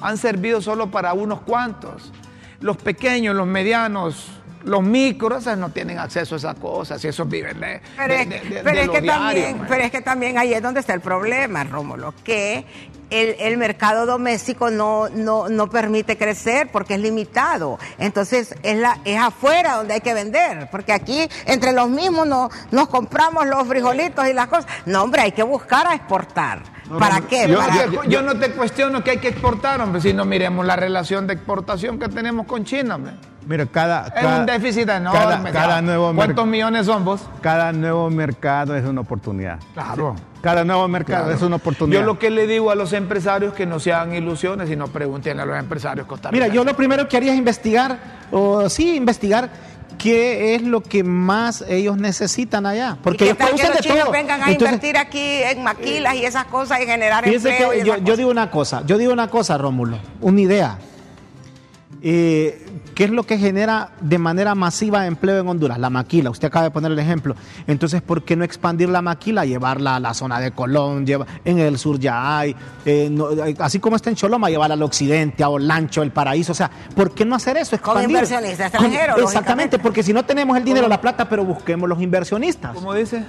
han servido solo para unos cuantos. Los pequeños, los medianos, los micros, no tienen acceso a esas cosas. Y esos viven de, Pero, de- es, de- de- pero de es lo que diario, también, pero es que también ahí es donde está el problema, Rómulo, que el, el mercado doméstico no, no, no permite crecer porque es limitado. Entonces es, la, es afuera donde hay que vender, porque aquí entre los mismos no, nos compramos los frijolitos y las cosas. No, hombre, hay que buscar a exportar. ¿Para qué? Yo, Para- yo- yo no te cuestiono que hay que exportar, hombre, si no miremos la relación de exportación que tenemos con China, hombre. Mira, cada, Es cada- un déficit enorme. Cada, cada nuevo ¿Cuántos millones son vos? cada nuevo mercado es una oportunidad. Claro. Cada nuevo mercado Claro. es una oportunidad. Yo lo que le digo a los empresarios que no se hagan ilusiones y no pregunten a los empresarios Mira, costarricenses. yo lo primero que haría es investigar, o sí, investigar qué es lo que más ellos necesitan allá. ¿Y Porque qué ellos tal que los de chinos todo. vengan a Entonces, invertir aquí en maquilas y esas cosas y generar empleo? y que yo, digo una cosa, yo digo una cosa, Rómulo, una idea. Eh, ¿Qué es lo que genera de manera masiva empleo en Honduras? La maquila, usted acaba de poner el ejemplo. Entonces, ¿por qué no expandir la maquila? Llevarla a la zona de Colón, lleva, en el sur ya hay, eh, no, eh, así como está en Choloma, llevarla al occidente, a Olancho, el paraíso. O sea, ¿por qué no hacer eso? Con Expandir. inversionistas Con- extranjeros, Exactamente, porque si no tenemos el dinero, la plata, pero busquemos los inversionistas. ¿Cómo dice?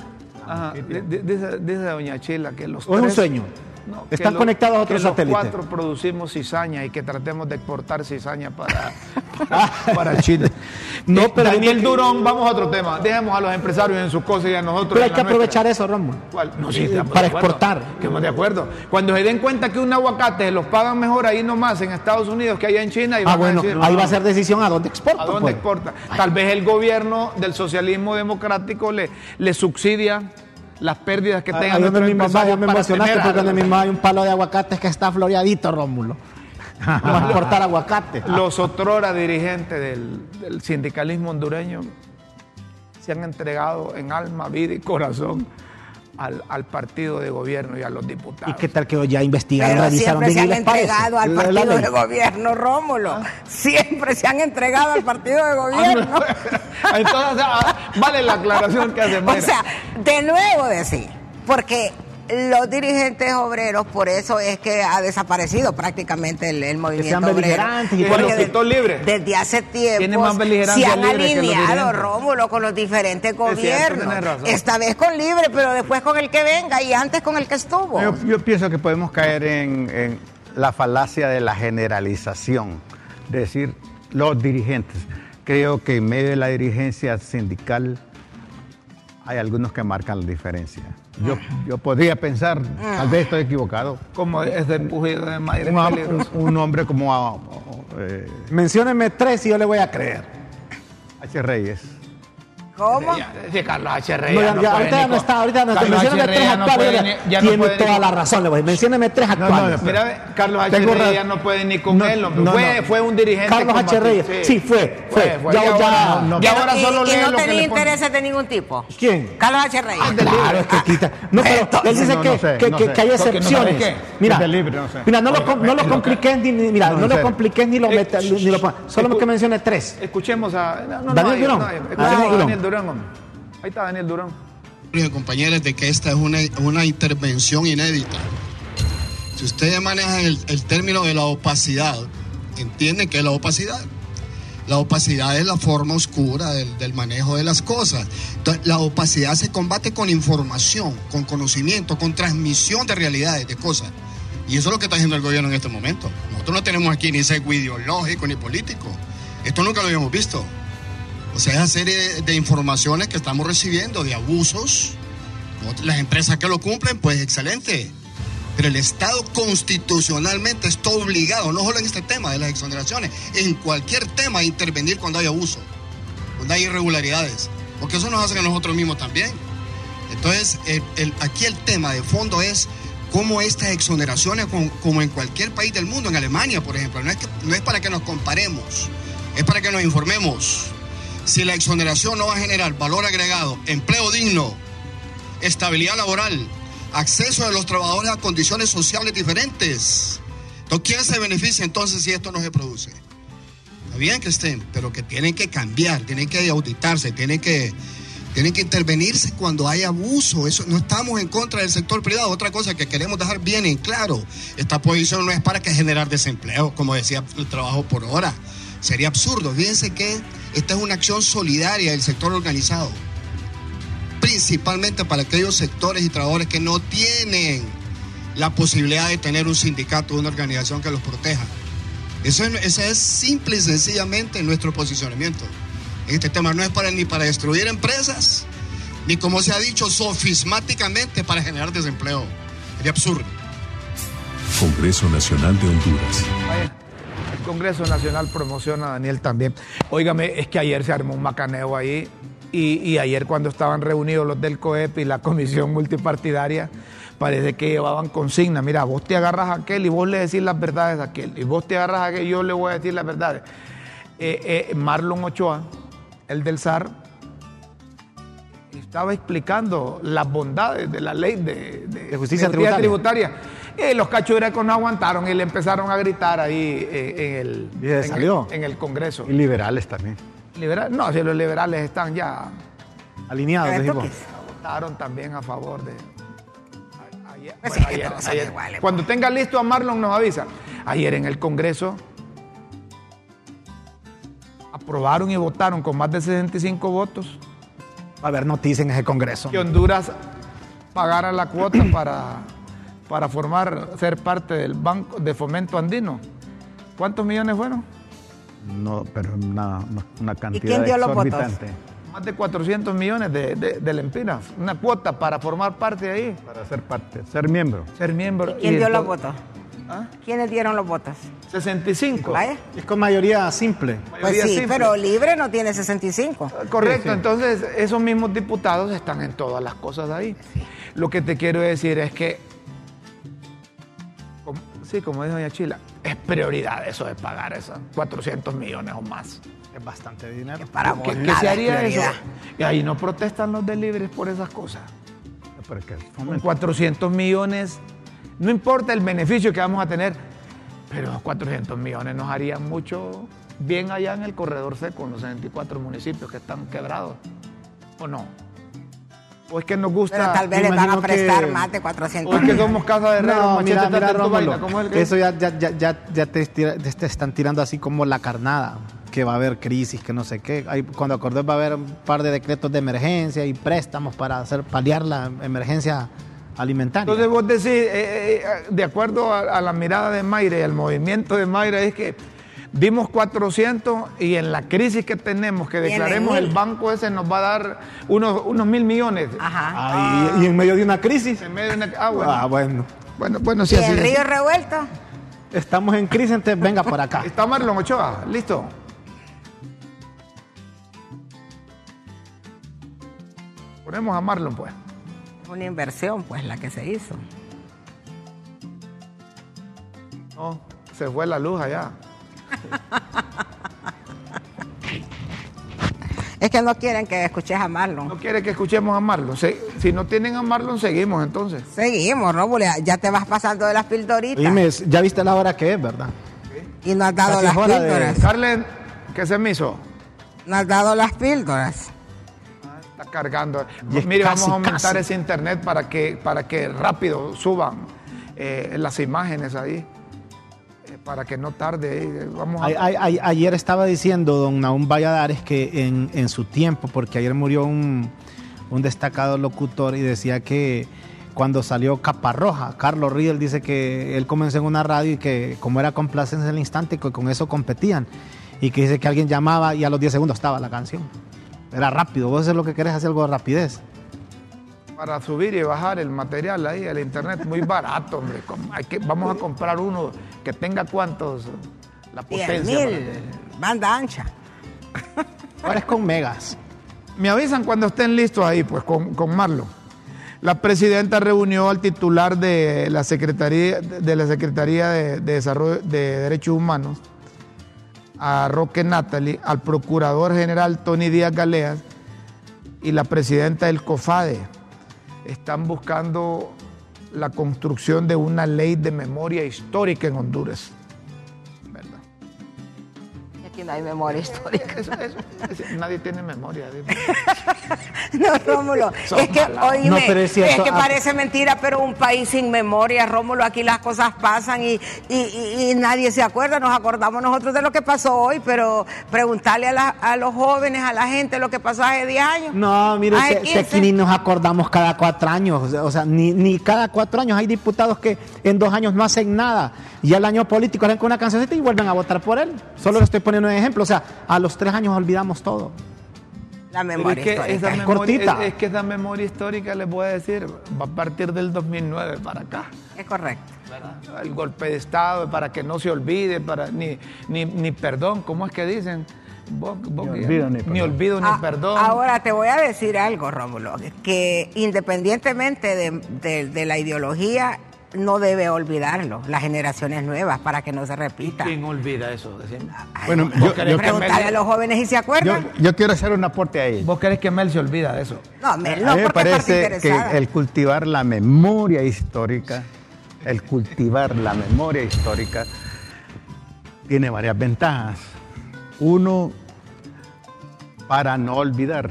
Ajá, dice, dice doña Chila que los ¿O es un sueño? No, Están conectados a otro que satélite. Los cuatro producimos cizaña y que tratemos de exportar cizaña para, para, para Chile. No, Eh, pero Daniel que- Durón, vamos a otro tema. Dejemos a los empresarios en sus cosas y a nosotros. Pero hay que aprovechar nuestra. eso, Rómulo. ¿Cuál? No, sí, Eh, para exportar. Estamos de acuerdo. Cuando se den cuenta que un aguacate los pagan mejor ahí nomás en Estados Unidos que allá en China. y Ah, van a bueno, decir, ahí va a ser decisión a dónde exporta. ¿A dónde pues. exporta? Tal vez el gobierno del socialismo democrático le, le subsidia las pérdidas que Ahí tengan donde nuestros mi mamá, ya me emocionaste porque donde mi mamá hay un palo de aguacates que está floreadito, Rómulo. Vamos a exportar aguacate. Los otrora dirigentes del, del sindicalismo hondureño se han entregado en alma, vida y corazón al, al partido de gobierno y a los ¿Y diputados. qué tal que ya investigaron, Pero revisaron siempre bien se y han entregado al La- la partido de gobierno, Rómulo. Ah. Siempre se han entregado al partido de gobierno. Entonces, ah, vale la aclaración que hace O sea, de nuevo decir, porque Los dirigentes obreros, por eso es que ha desaparecido prácticamente el, el movimiento sean obrero. beligerantes y por los sector libre. Desde hace tiempo se han alineado. Rómulo, con los diferentes gobiernos. Esta vez con libre, pero después con el que venga y antes con el que estuvo. Yo, yo pienso que podemos caer en, en la falacia de la generalización, de decir los dirigentes. Creo que en medio de la dirigencia sindical hay algunos que marcan la diferencia. Yo, yo podría pensar, tal vez estoy equivocado, Como es de empujido de madre un, peligroso. hombre como ah, eh, Mencióneme tres y yo le voy a creer. H. Reyes. ¿Cómo? Ya, sí, Carlos H. Rey. No, ya no ya, puede ahorita ni ya no está, ahorita no está. H. tres no actuales. puede ya- ni- ya no Tiene puede ni toda con- la razón, le voy. Mencióneme tres no, no, actuales. Mira, Carlos H. Tengo Rey ra- ya no puede ni con No, él, no, fue, no. fue un dirigente. Carlos H. Reyes. Sí, fue, fue. fue. Ya- Y ahora, ya- no, no. y ahora y, solo y lee no lo que tenía intereses de ningún tipo. ¿Quién? Carlos H. Reyes. Ah, claro, es que quita. No, pero él dice no, que, no no hay no excepciones. Mira, no mira, no lo, com- no lo es lo compliques ni, ni- mira, No, no, lo compliques ni lo metas, ni Solo que mencione tres. Escuchemos a. No, no, Daniel no, no escuchemos Daniel a Durán. Ahí está Daniel Durán. y compañeras de que esta es una, una intervención inédita. Si ustedes manejan el, el término de la opacidad, entienden que es la opacidad. La opacidad es la forma oscura del, del manejo de las cosas. Entonces, la opacidad se combate con información, con conocimiento, con transmisión de realidades, de cosas. Y eso es lo que está haciendo el gobierno en este momento. Nosotros no tenemos aquí ni sesgo ideológico ni político. Esto nunca lo habíamos visto. O sea, esa serie de informaciones que estamos recibiendo de abusos, las empresas que lo cumplen, pues excelente. Pero el Estado constitucionalmente está obligado, no solo en este tema de las exoneraciones, en cualquier tema a intervenir cuando hay abuso, cuando hay irregularidades, porque eso nos hace a nosotros mismos también. Entonces, aquí el tema de fondo es cómo estas exoneraciones, como, como en cualquier país del mundo, en Alemania, por ejemplo, no es, que- no es para que nos comparemos, es para que nos informemos. Si la exoneración no va a generar valor agregado, empleo digno, estabilidad laboral, acceso de los trabajadores a condiciones sociales diferentes, entonces, ¿quién se beneficia entonces si esto no se produce? Está bien que estén, pero que tienen que cambiar, tienen que auditarse, tienen que, tienen que intervenirse cuando hay abuso. Eso, no estamos en contra del sector privado. Otra cosa que queremos dejar bien en claro, esta posición no es para que generar desempleo, como decía el trabajo por hora. Sería absurdo. Fíjense que esta es una acción solidaria del sector organizado, principalmente para aquellos sectores y trabajadores que no tienen la posibilidad de tener un sindicato, una organización que los proteja. Eso es, ese es simple y sencillamente nuestro posicionamiento. Este tema no es para ni para destruir empresas, ni como se ha dicho sofismáticamente para generar desempleo. Sería absurdo. Congreso Nacional de Honduras. Congreso Nacional promociona a Daniel también. Óigame, es que ayer se armó un macaneo ahí y, y ayer cuando estaban reunidos los del COEP y la comisión multipartidaria, parece que llevaban consigna. Mira, vos te agarras a aquel y vos le decís las verdades a aquel. Y vos te agarras a aquel y yo le voy a decir las verdades. Eh, eh, Marlon Ochoa, el del SAR, estaba explicando las bondades de la ley de, De justicia tributaria. tributaria. Y los cachurecos no aguantaron y le empezaron a gritar ahí eh, en el, Y se en, salió. el- en el Congreso. Y liberales también. Liberal- no, si los liberales están ya, Alineados, qué votaron también a favor de... a- ayer- Pues bueno, es que ayer- todos son ayer- iguales, cuando tenga listo a Marlon nos avisa. Ayer en el Congreso aprobaron y votaron con más de 65 votos Va a haber noticias en ese congreso. que Honduras pagara la cuota para, para formar, ser parte del Banco de Fomento Andino. ¿Cuántos millones fueron? No, pero una, una- cantidad quién dio los votos? Más de 400 millones de, de, de lempiras. Una cuota para formar parte de ahí, para ser parte, ser miembro. ser miembro. ¿Quién Y dio los votos? ¿Ah? ¿Quiénes dieron los votos? 65. Vaya. Es con mayoría simple. Pues Mayoría sí, simple. pero libre no tiene 65. Correcto, entonces esos mismos diputados están en todas las cosas ahí. Lo que te quiero decir es que, sí, como dijo doña Chila, es prioridad eso de pagar esos 400 millones o más. Es bastante dinero. Para ¿Qué, se haría eso? Y ahí no protestan los delibres por esas cosas. Pero que Con 400 millones, no importa el beneficio que vamos a tener, pero 400 millones nos harían mucho bien allá en el corredor seco, en los 64 municipios que están quebrados. ¿O no? O es que nos gusta. Pero tal vez les van a que- prestar más de 400 O es que somos casa de herreros, No, mira, mira, tanto Rómulo, vaina, ¿cómo es el que- eso ya, ya, ya, ya, ya te, estira- te están tirando así como la carnada, que va a haber crisis, que no sé qué. Hay- cuando acordé va a haber un par de decretos de emergencia y préstamos para hacer paliar la emergencia alimentaria. Entonces vos decís, eh, eh, eh, de acuerdo a, a la mirada de Mayra y al movimiento de Mayra, es que vimos 400 y en la crisis que tenemos, que declaremos el banco ese nos va a dar unos, unos mil millones. Ajá. Ah, y, y en medio de una crisis. En medio de una- ah, bueno. Ah, bueno. Bueno, bueno, sí, ¿Y así el río revuelto? Estamos en crisis, entonces venga por acá. Está Marlon Ochoa, listo. Ponemos a Marlon, pues. Una inversión, pues, la que se hizo. No, se fue la luz allá. Es que no quieren que escuches a Marlon. No quiere que escuchemos a Marlon. Se- si no tienen a Marlon, seguimos entonces. Seguimos, Rómulo, ya te vas pasando de las pildoritas. Dime, ya viste la hora que es, ¿verdad? Y no has dado Casi las de- píldoras. Carlen, ¿qué se me hizo? No has dado las píldoras. Está cargando. Y es Mire, casi, vamos a aumentar casi. ese internet para que, para que rápido suban eh, las imágenes ahí. Eh, para que no tarde. eh, Vamos a... Ay- ay- ay- ayer estaba diciendo don Naum Valladares que en, su tiempo, porque ayer murió un, un destacado locutor y decía que cuando salió Caparroja, Carlos Riedel dice que él comenzó en una radio y que como era complacencia en el instante, que con eso competían. Y que dice que alguien llamaba y a los 10 segundos estaba la canción. Era rápido, vos es lo que querés hacer algo de rapidez. Para subir y bajar el material ahí, el internet, muy barato, hombre. Com- Hay que, vamos a comprar uno que tenga cuántos, la 10 potencia. para mil, que- banda ancha. Ahora es con megas. Me avisan cuando estén listos ahí, pues, con, con Marlon. La presidenta reunió al titular de la Secretaría de, la Secretaría de, de Desarrollo de Derechos Humanos, a Roque Natalie, al Procurador General Tony Díaz Galeas y la presidenta del COFADE. Están buscando la construcción de una ley de memoria histórica en Honduras. No hay memoria histórica. Eso- eso- eso- nadie tiene memoria. dime. No, Rómulo, es que, oíme, No, es que ah, parece mentira, pero un país sin memoria, Rómulo, aquí las cosas pasan y, y- y- y nadie se acuerda, nos acordamos nosotros de lo que pasó hoy, pero preguntarle a, la- a los jóvenes, a la gente lo que pasó hace 10 años. No, mire, si, si 15. aquí ni nos acordamos cada cuatro años, o sea, ni, ni cada cuatro años hay diputados que en dos años no hacen nada y al año político arrancan una cancioncita y vuelven a votar por él. Solo le estoy poniendo un ejemplo, o sea, a los tres años olvidamos todo. La Pero memoria es que, histórica. esa Es memoria, cortita. es- es que esa memoria histórica, les voy a decir, va a partir del 2009 para acá. Es correcto. El golpe de Estado, para que no se olvide, para ni, ni, ni perdón, ¿cómo es que dicen? Vos- vos Ni olvido ni ni perdón. olvido ni Ah, perdón. Ahora te voy a decir algo, Rómulo, que independientemente de, de- de la ideología, no debe olvidarlo, las generaciones nuevas, para que no se repita. ¿Quién olvida eso? Ay, Bueno, ¿vos yo- querés yo- preguntarle a los jóvenes si se acuerdan. yo quiero hacer un aporte ahí. ¿Vos querés que Mel se olvida de eso? No, me, a no mí me parece que el cultivar la memoria histórica, el cultivar la memoria histórica, tiene varias ventajas. Uno, para no olvidar.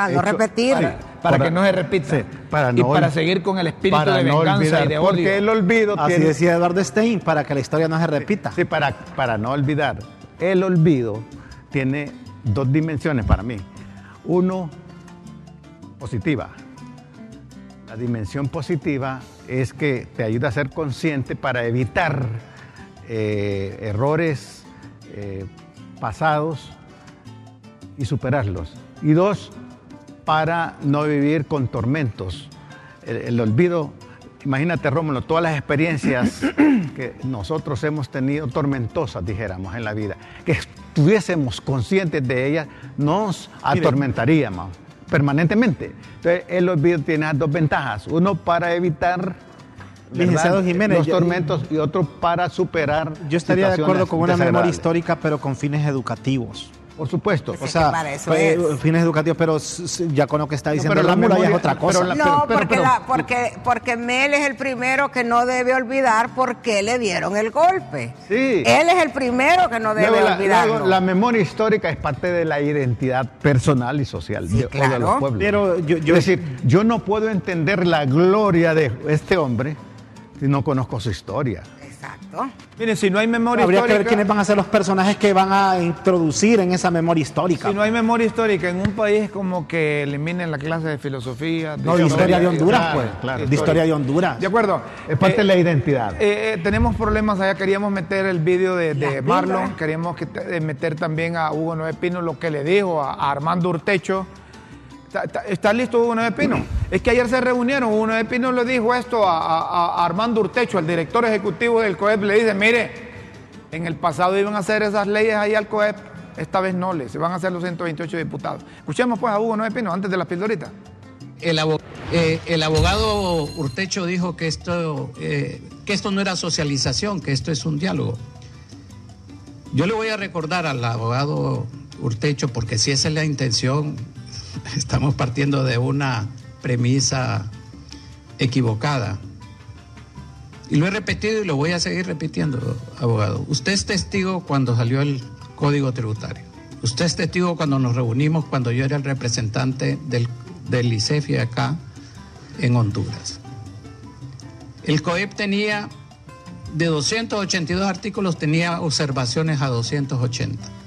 Ah, no repetir. Para, para Para- que no se repita. sí, para y para seguir con el espíritu para de no venganza olvidar, y de porque el olvido Así tiene, decía Eduardo Stein, para que la historia no se repita. Sí, para, para no olvidar. El olvido tiene dos dimensiones para mí. Uno, positiva. La dimensión positiva es que te ayuda a ser consciente para evitar eh, errores eh, pasados y superarlos. Y dos, para no vivir con tormentos. El, el olvido, imagínate Rómulo, todas las experiencias que nosotros hemos tenido tormentosas, dijéramos, en la vida, que estuviésemos conscientes de ellas, nos atormentaríamos permanentemente. Entonces, el olvido tiene dos ventajas. Uno para evitar ¿verdad? Licenciado Jiménez, los yo- tormentos y otro para superar. Yo estaría de acuerdo con una memoria histórica, pero con fines educativos. Por supuesto. Pues O sea, que para eso pues, es. fines educativos, pero ya con lo que está diciendo pero la Rómulo ya es memoria- otra cosa. pero la- No, pero- porque, pero- la- porque, porque Mel es el primero que no debe olvidar por qué le dieron el golpe. Sí. Él es el primero que no debe Luego la, la memoria histórica es parte de la identidad personal y social Sí, de, o de claro. los pueblos. Pero yo- yo- es decir, yo no puedo entender la gloria de este hombre si no conozco su historia. Exacto. Miren, si no hay memoria Habría que ver histórica... quiénes van a ser los personajes que van a introducir en esa memoria histórica. Si no hay memoria histórica en un país como que eliminen la clase de filosofía, No, de historia de Honduras, Claro, pues. claro. de historia de Honduras. De acuerdo. Es parte Eh, de la identidad. eh, eh, tenemos problemas allá, queríamos meter el vídeo de, de Marlon, queríamos que te- meter también a Hugo Noé Pino lo que le dijo a, a Armando Urtecho. ¿Está, listo Hugo Noé Pino? Es que ayer se reunieron, Hugo Noé Pino le dijo esto a, Armando Urtecho, al director ejecutivo del COEP, le dice, mire, en el pasado iban a hacer esas leyes ahí al COEP, esta vez no le, se van a hacer los 128 diputados. Escuchemos pues a Hugo Noé Pino antes de las pildoritas. El, eh, el abogado Urtecho dijo que esto, eh, que esto no era socialización, que esto es un diálogo. Yo le voy a recordar al abogado Urtecho, porque si esa es la intención, estamos partiendo de una premisa equivocada. Y lo he repetido y lo voy a seguir repitiendo, abogado. Usted es testigo cuando salió el Código Tributario. Usted es testigo cuando nos reunimos, cuando yo era el representante del, del ICEFI acá en Honduras. El COEP tenía, de 282 artículos, tenía observaciones a 280.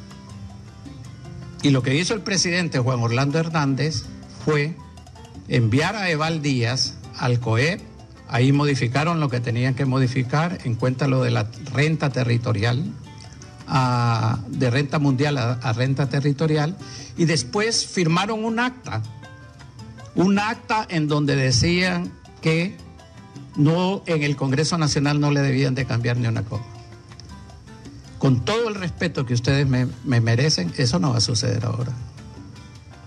Y lo que hizo el presidente Juan Orlando Hernández fue enviar a Eval Díaz al COEP, ahí modificaron lo que tenían que modificar, en cuenta lo de la renta territorial, a- de renta mundial a, a renta territorial, y después firmaron un acta, un acta en donde decían que no en el Congreso Nacional no le debían de cambiar ni una coma. Con todo el respeto que ustedes me, me merecen, eso no va a suceder ahora.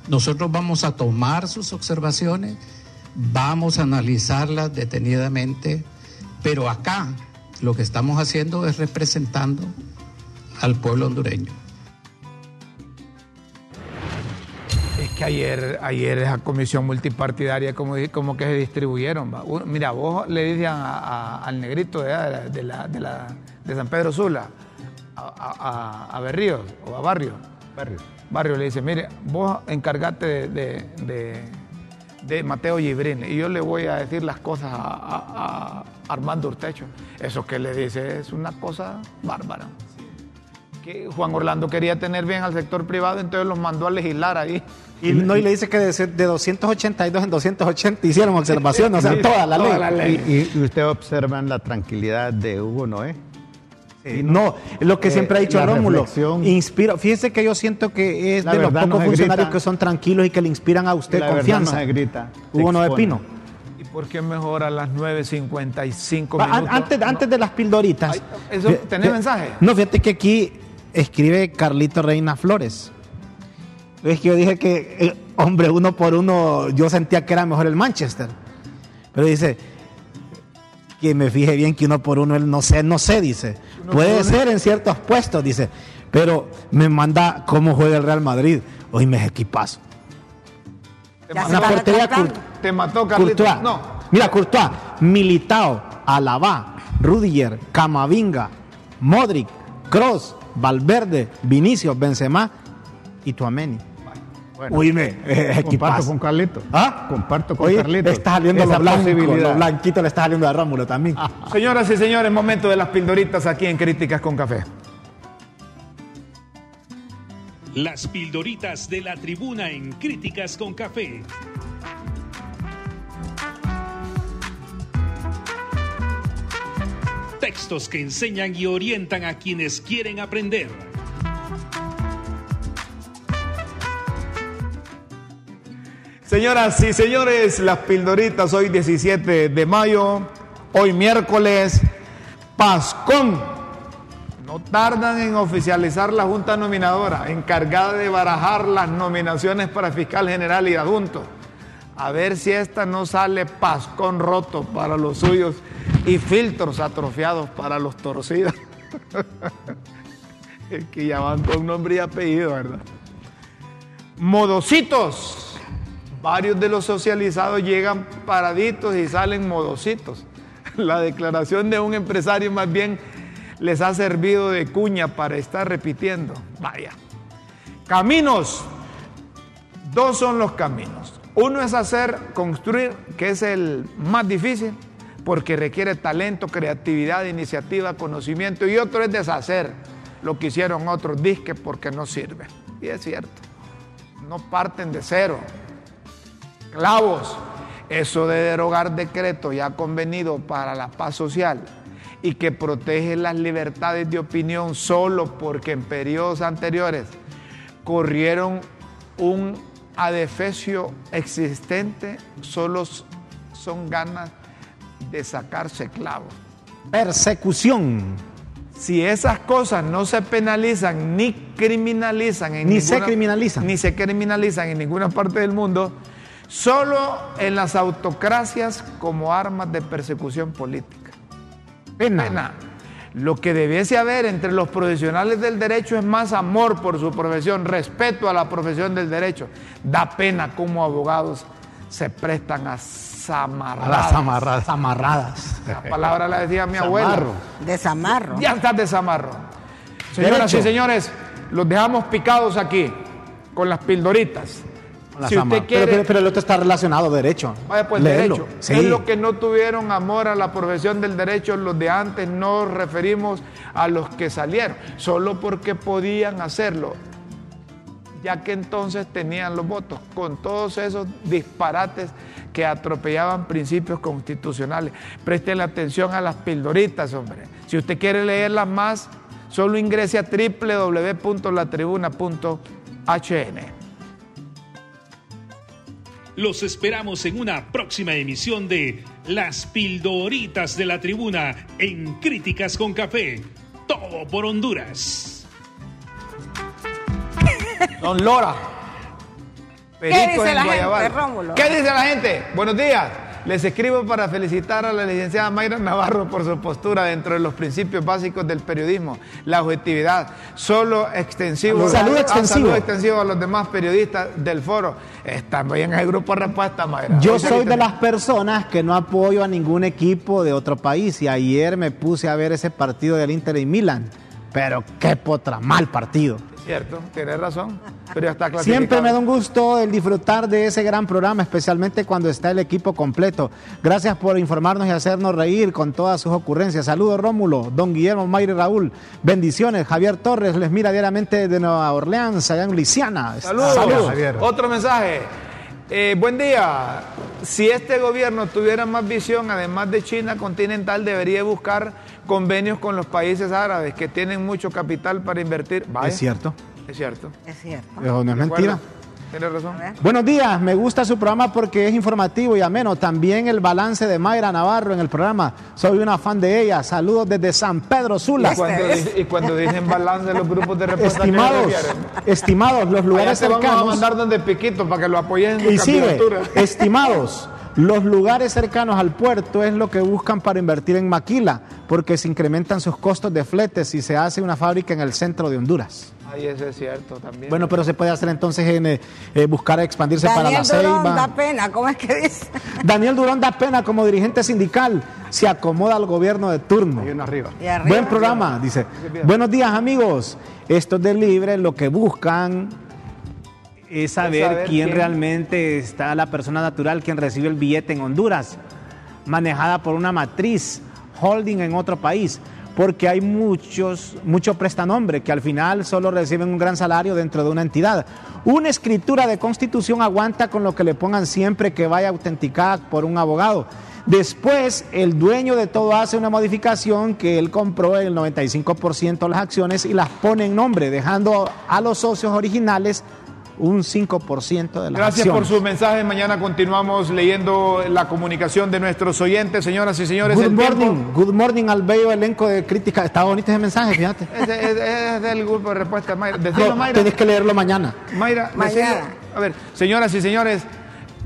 Nosotros vamos a tomar sus observaciones, vamos a analizarlas detenidamente, pero acá lo que estamos haciendo es representando al pueblo hondureño. Es que ayer, ayer esa comisión multipartidaria como, como que se distribuyeron. mira, vos le a- al negrito de, de San Pedro Sula, a, a, Berríos o a Barrio. Barrio. Barrio le dice, mire, vos encargate de, de- de- de Mateo Gibrín y yo le voy a decir las cosas a, a- a Armando Urtecho. Eso que le dice es una cosa bárbara. Que Juan Orlando quería tener bien al sector privado, entonces los mandó a legislar ahí. Y, no, y le dice que de, ser- de 282 en 280 hicieron observaciones, o sea, toda la ley. toda la ley. Y, y usted observan la tranquilidad de Hugo Noé. Sí, no, es lo que Eh, siempre ha dicho la Rómulo. Inspira. Fíjese que yo siento que es La de los pocos no funcionarios grita. que son tranquilos y que le inspiran a usted la confianza. no se grita, Hugo expone. Pino. ¿Y por qué mejor a las 9.55 Va, an- minutos? Antes, No. antes de las pildoritas. Ay, eso, ¿tenés mensaje? No, fíjate que aquí escribe Carlito Reina Flores. Es que yo dije que, eh, hombre, uno por uno, yo sentía que era mejor el Manchester. Pero dice que me fije bien que uno por uno, él no sé, no sé, dice. Puede ser en ciertos puestos, dice. Pero me manda cómo juega el Real Madrid. Hoy me es equipazo. Te Una portería. Court- te mató Carlitos. Courtois. No, Mira, Courtois, Militao, Alabá, Rudiger, Camavinga, Modric, Cross, Valverde, Vinicius, Benzema y Tuameni. Bueno, Oíme, es comparto equipazo. con Carlito. ¿Ah? Comparto con Oye, Carlito. está saliendo lo blanco, lo blanquito le está saliendo a Rómulo también. Señoras y señores, momento de las pildoritas aquí en Críticas con Café. Las pildoritas de la tribuna en Críticas con Café. Textos que enseñan y orientan a quienes quieren aprender. Señoras y señores, las pildoritas hoy 17 de mayo, hoy miércoles, Pascón. No tardan en oficializar la Junta Nominadora, encargada de barajar las nominaciones para fiscal general y adjunto. A ver si esta no sale Pascón roto para los suyos y filtros atrofiados para los torcidos. que ya nombre y apellido, ¿verdad? Modositos. Varios de los socializados llegan paraditos y salen modositos. La declaración de un empresario más bien les ha servido de cuña para estar repitiendo. Vaya. Caminos. Dos son los caminos. Uno es hacer, construir, que es el más difícil, porque requiere talento, creatividad, iniciativa, conocimiento. Y otro es deshacer lo que hicieron otros disques porque no sirve. Y es cierto. No parten de cero. Clavos. Eso de derogar decretos ya convenido para la paz social y que protege las libertades de opinión solo porque en periodos anteriores corrieron un adefesio existente, solo son ganas de sacarse clavos. Persecución. Si esas cosas no se penalizan ni criminalizan en Ni se criminalizan. ni se criminalizan en ninguna parte del mundo, solo en las autocracias como armas de persecución política. Pena. Pena. Lo que debiese haber entre los profesionales del derecho es más amor por su profesión, respeto a la profesión del derecho. Da pena como abogados se prestan a A zamarradas. las amarradas. Amarradas. La palabra la decía mi abuelo. Zamarro. Desamarro. Ya estás de zamarro. Señoras Derecho. y señores, los dejamos picados aquí con las pildoritas. Si usted quiere, pero, pero- pero el otro está relacionado, derecho. vaya pues Léelo. derecho. Sí. Es lo que no tuvieron amor a la profesión del derecho los de antes, no referimos a los que salieron, solo porque podían hacerlo, ya que entonces tenían los votos, con todos esos disparates que atropellaban principios constitucionales. Presten atención a las pildoritas, hombre. Si usted quiere leerlas más, solo ingrese a www.latribuna.hn. Los esperamos en una próxima emisión de Las Pildoritas de la Tribuna en Críticas con Café. Todo por Honduras. Don Lora. ¿Qué Perico dice en la Guayabal. gente, Rómulo? ¿Qué dice la gente? Buenos días. Les escribo para felicitar a la licenciada Mayra Navarro por su postura dentro de los principios básicos del periodismo, la objetividad, solo extensivo. Salud Ah, extensivo. salud extensivo a los demás periodistas del foro. Están bien en el grupo respuesta, Mayra. Yo soy de las personas que no apoyo a ningún equipo de otro país y ayer me puse a ver ese partido del Inter y Milan. Pero qué potra, mal partido. Cierto, tienes razón, pero ya está clasificado. Siempre me da un gusto el disfrutar de ese gran programa, especialmente cuando está el equipo completo. Gracias por informarnos y hacernos reír con todas sus ocurrencias. Saludos Rómulo, don Guillermo, Mayra y Raúl. Bendiciones. Javier Torres les mira diariamente de Nueva Orleans, allá en Luisiana. Saludos. Javier. Otro mensaje. Eh, buen día. Si este gobierno tuviera más visión, además de China continental, debería buscar convenios con los países árabes que tienen mucho capital para invertir. Vaya, Es cierto. Es cierto. Es cierto. Eso no es mentira. Tienes razón. Buenos días, me gusta su programa porque es informativo y ameno. También el balance de Mayra Navarro en el programa. Soy una fan de ella. Saludos desde San Pedro Y Sula. cuando, y cuando dicen balance de los grupos de respuesta, ¿a qué se Estimados, estimados, los Allá lugares te vamos a cercanos. mandar donde Piquito para que lo apoyen en Y sigue, estimados, los lugares cercanos al puerto es lo que buscan para invertir en Maquila, porque se incrementan sus costos de fletes si se hace una fábrica en el centro de Honduras. Ay, eso es cierto también. Bueno, pero se puede hacer entonces en eh, eh, buscar expandirse para Daniel la Durón Ceiba. da pena, ¿cómo es que dice? Daniel Durón da pena como dirigente sindical, se acomoda al gobierno de turno. Hay uno arriba. Y arriba. Buen programa, dice. Buenos días, amigos. Estos de Libre lo que buscan es saber, saber quién, quién. realmente está la persona natural quien recibe el billete en Honduras, manejada por una matriz holding en otro país, porque hay muchos, mucho prestanombre que al final solo reciben un gran salario dentro de una entidad. Una escritura de constitución aguanta con lo que le pongan siempre que vaya autenticada por un abogado. Después, el dueño de todo hace una modificación que él compró el 95% de las acciones y las pone en nombre, dejando a los socios originales un 5% de las Gracias por acciones. su mensaje. Mañana continuamos leyendo la comunicación de nuestros oyentes, señoras y señores. Good tiempo- morning, good morning al bello elenco de crítica. Está bonito ese mensaje, fíjate. Es del grupo de respuesta, Mayra. Decilo, Mayra. Tienes que leerlo mañana. Mayra, Mañana. A ver, señoras y señores,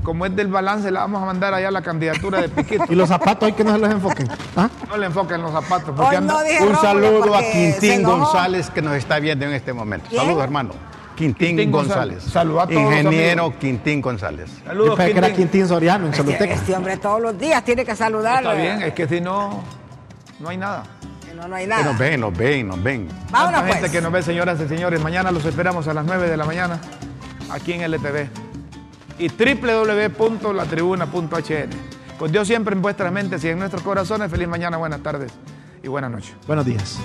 como es del balance, la vamos a mandar allá a la candidatura de Piquito. Y los zapatos hay que no se los enfoquen. ¿Ah? No le enfoquen los zapatos. Porque no Un saludo a Quintín. González que nos está viendo en este momento. Saludos, hermano. Quintín, Quintín González. Saluda a todos Ingeniero amigos. Quintín González. Saludos, pensé que era Quintín. Quintín Soriano en Este, este hombre todos los días tiene que saludar. Está bien, es que si no, no hay nada. No, no hay Que nada. nos ven, nos ven, nos ven. Vámonos gente pues. que nos ve, señoras y señores. Mañana los esperamos a las 9 de la mañana aquí en LTV. Y www.latribuna.hn. Con Dios siempre en vuestras mentes y en nuestros corazones. Feliz mañana, buenas tardes y buenas noches. Buenos días.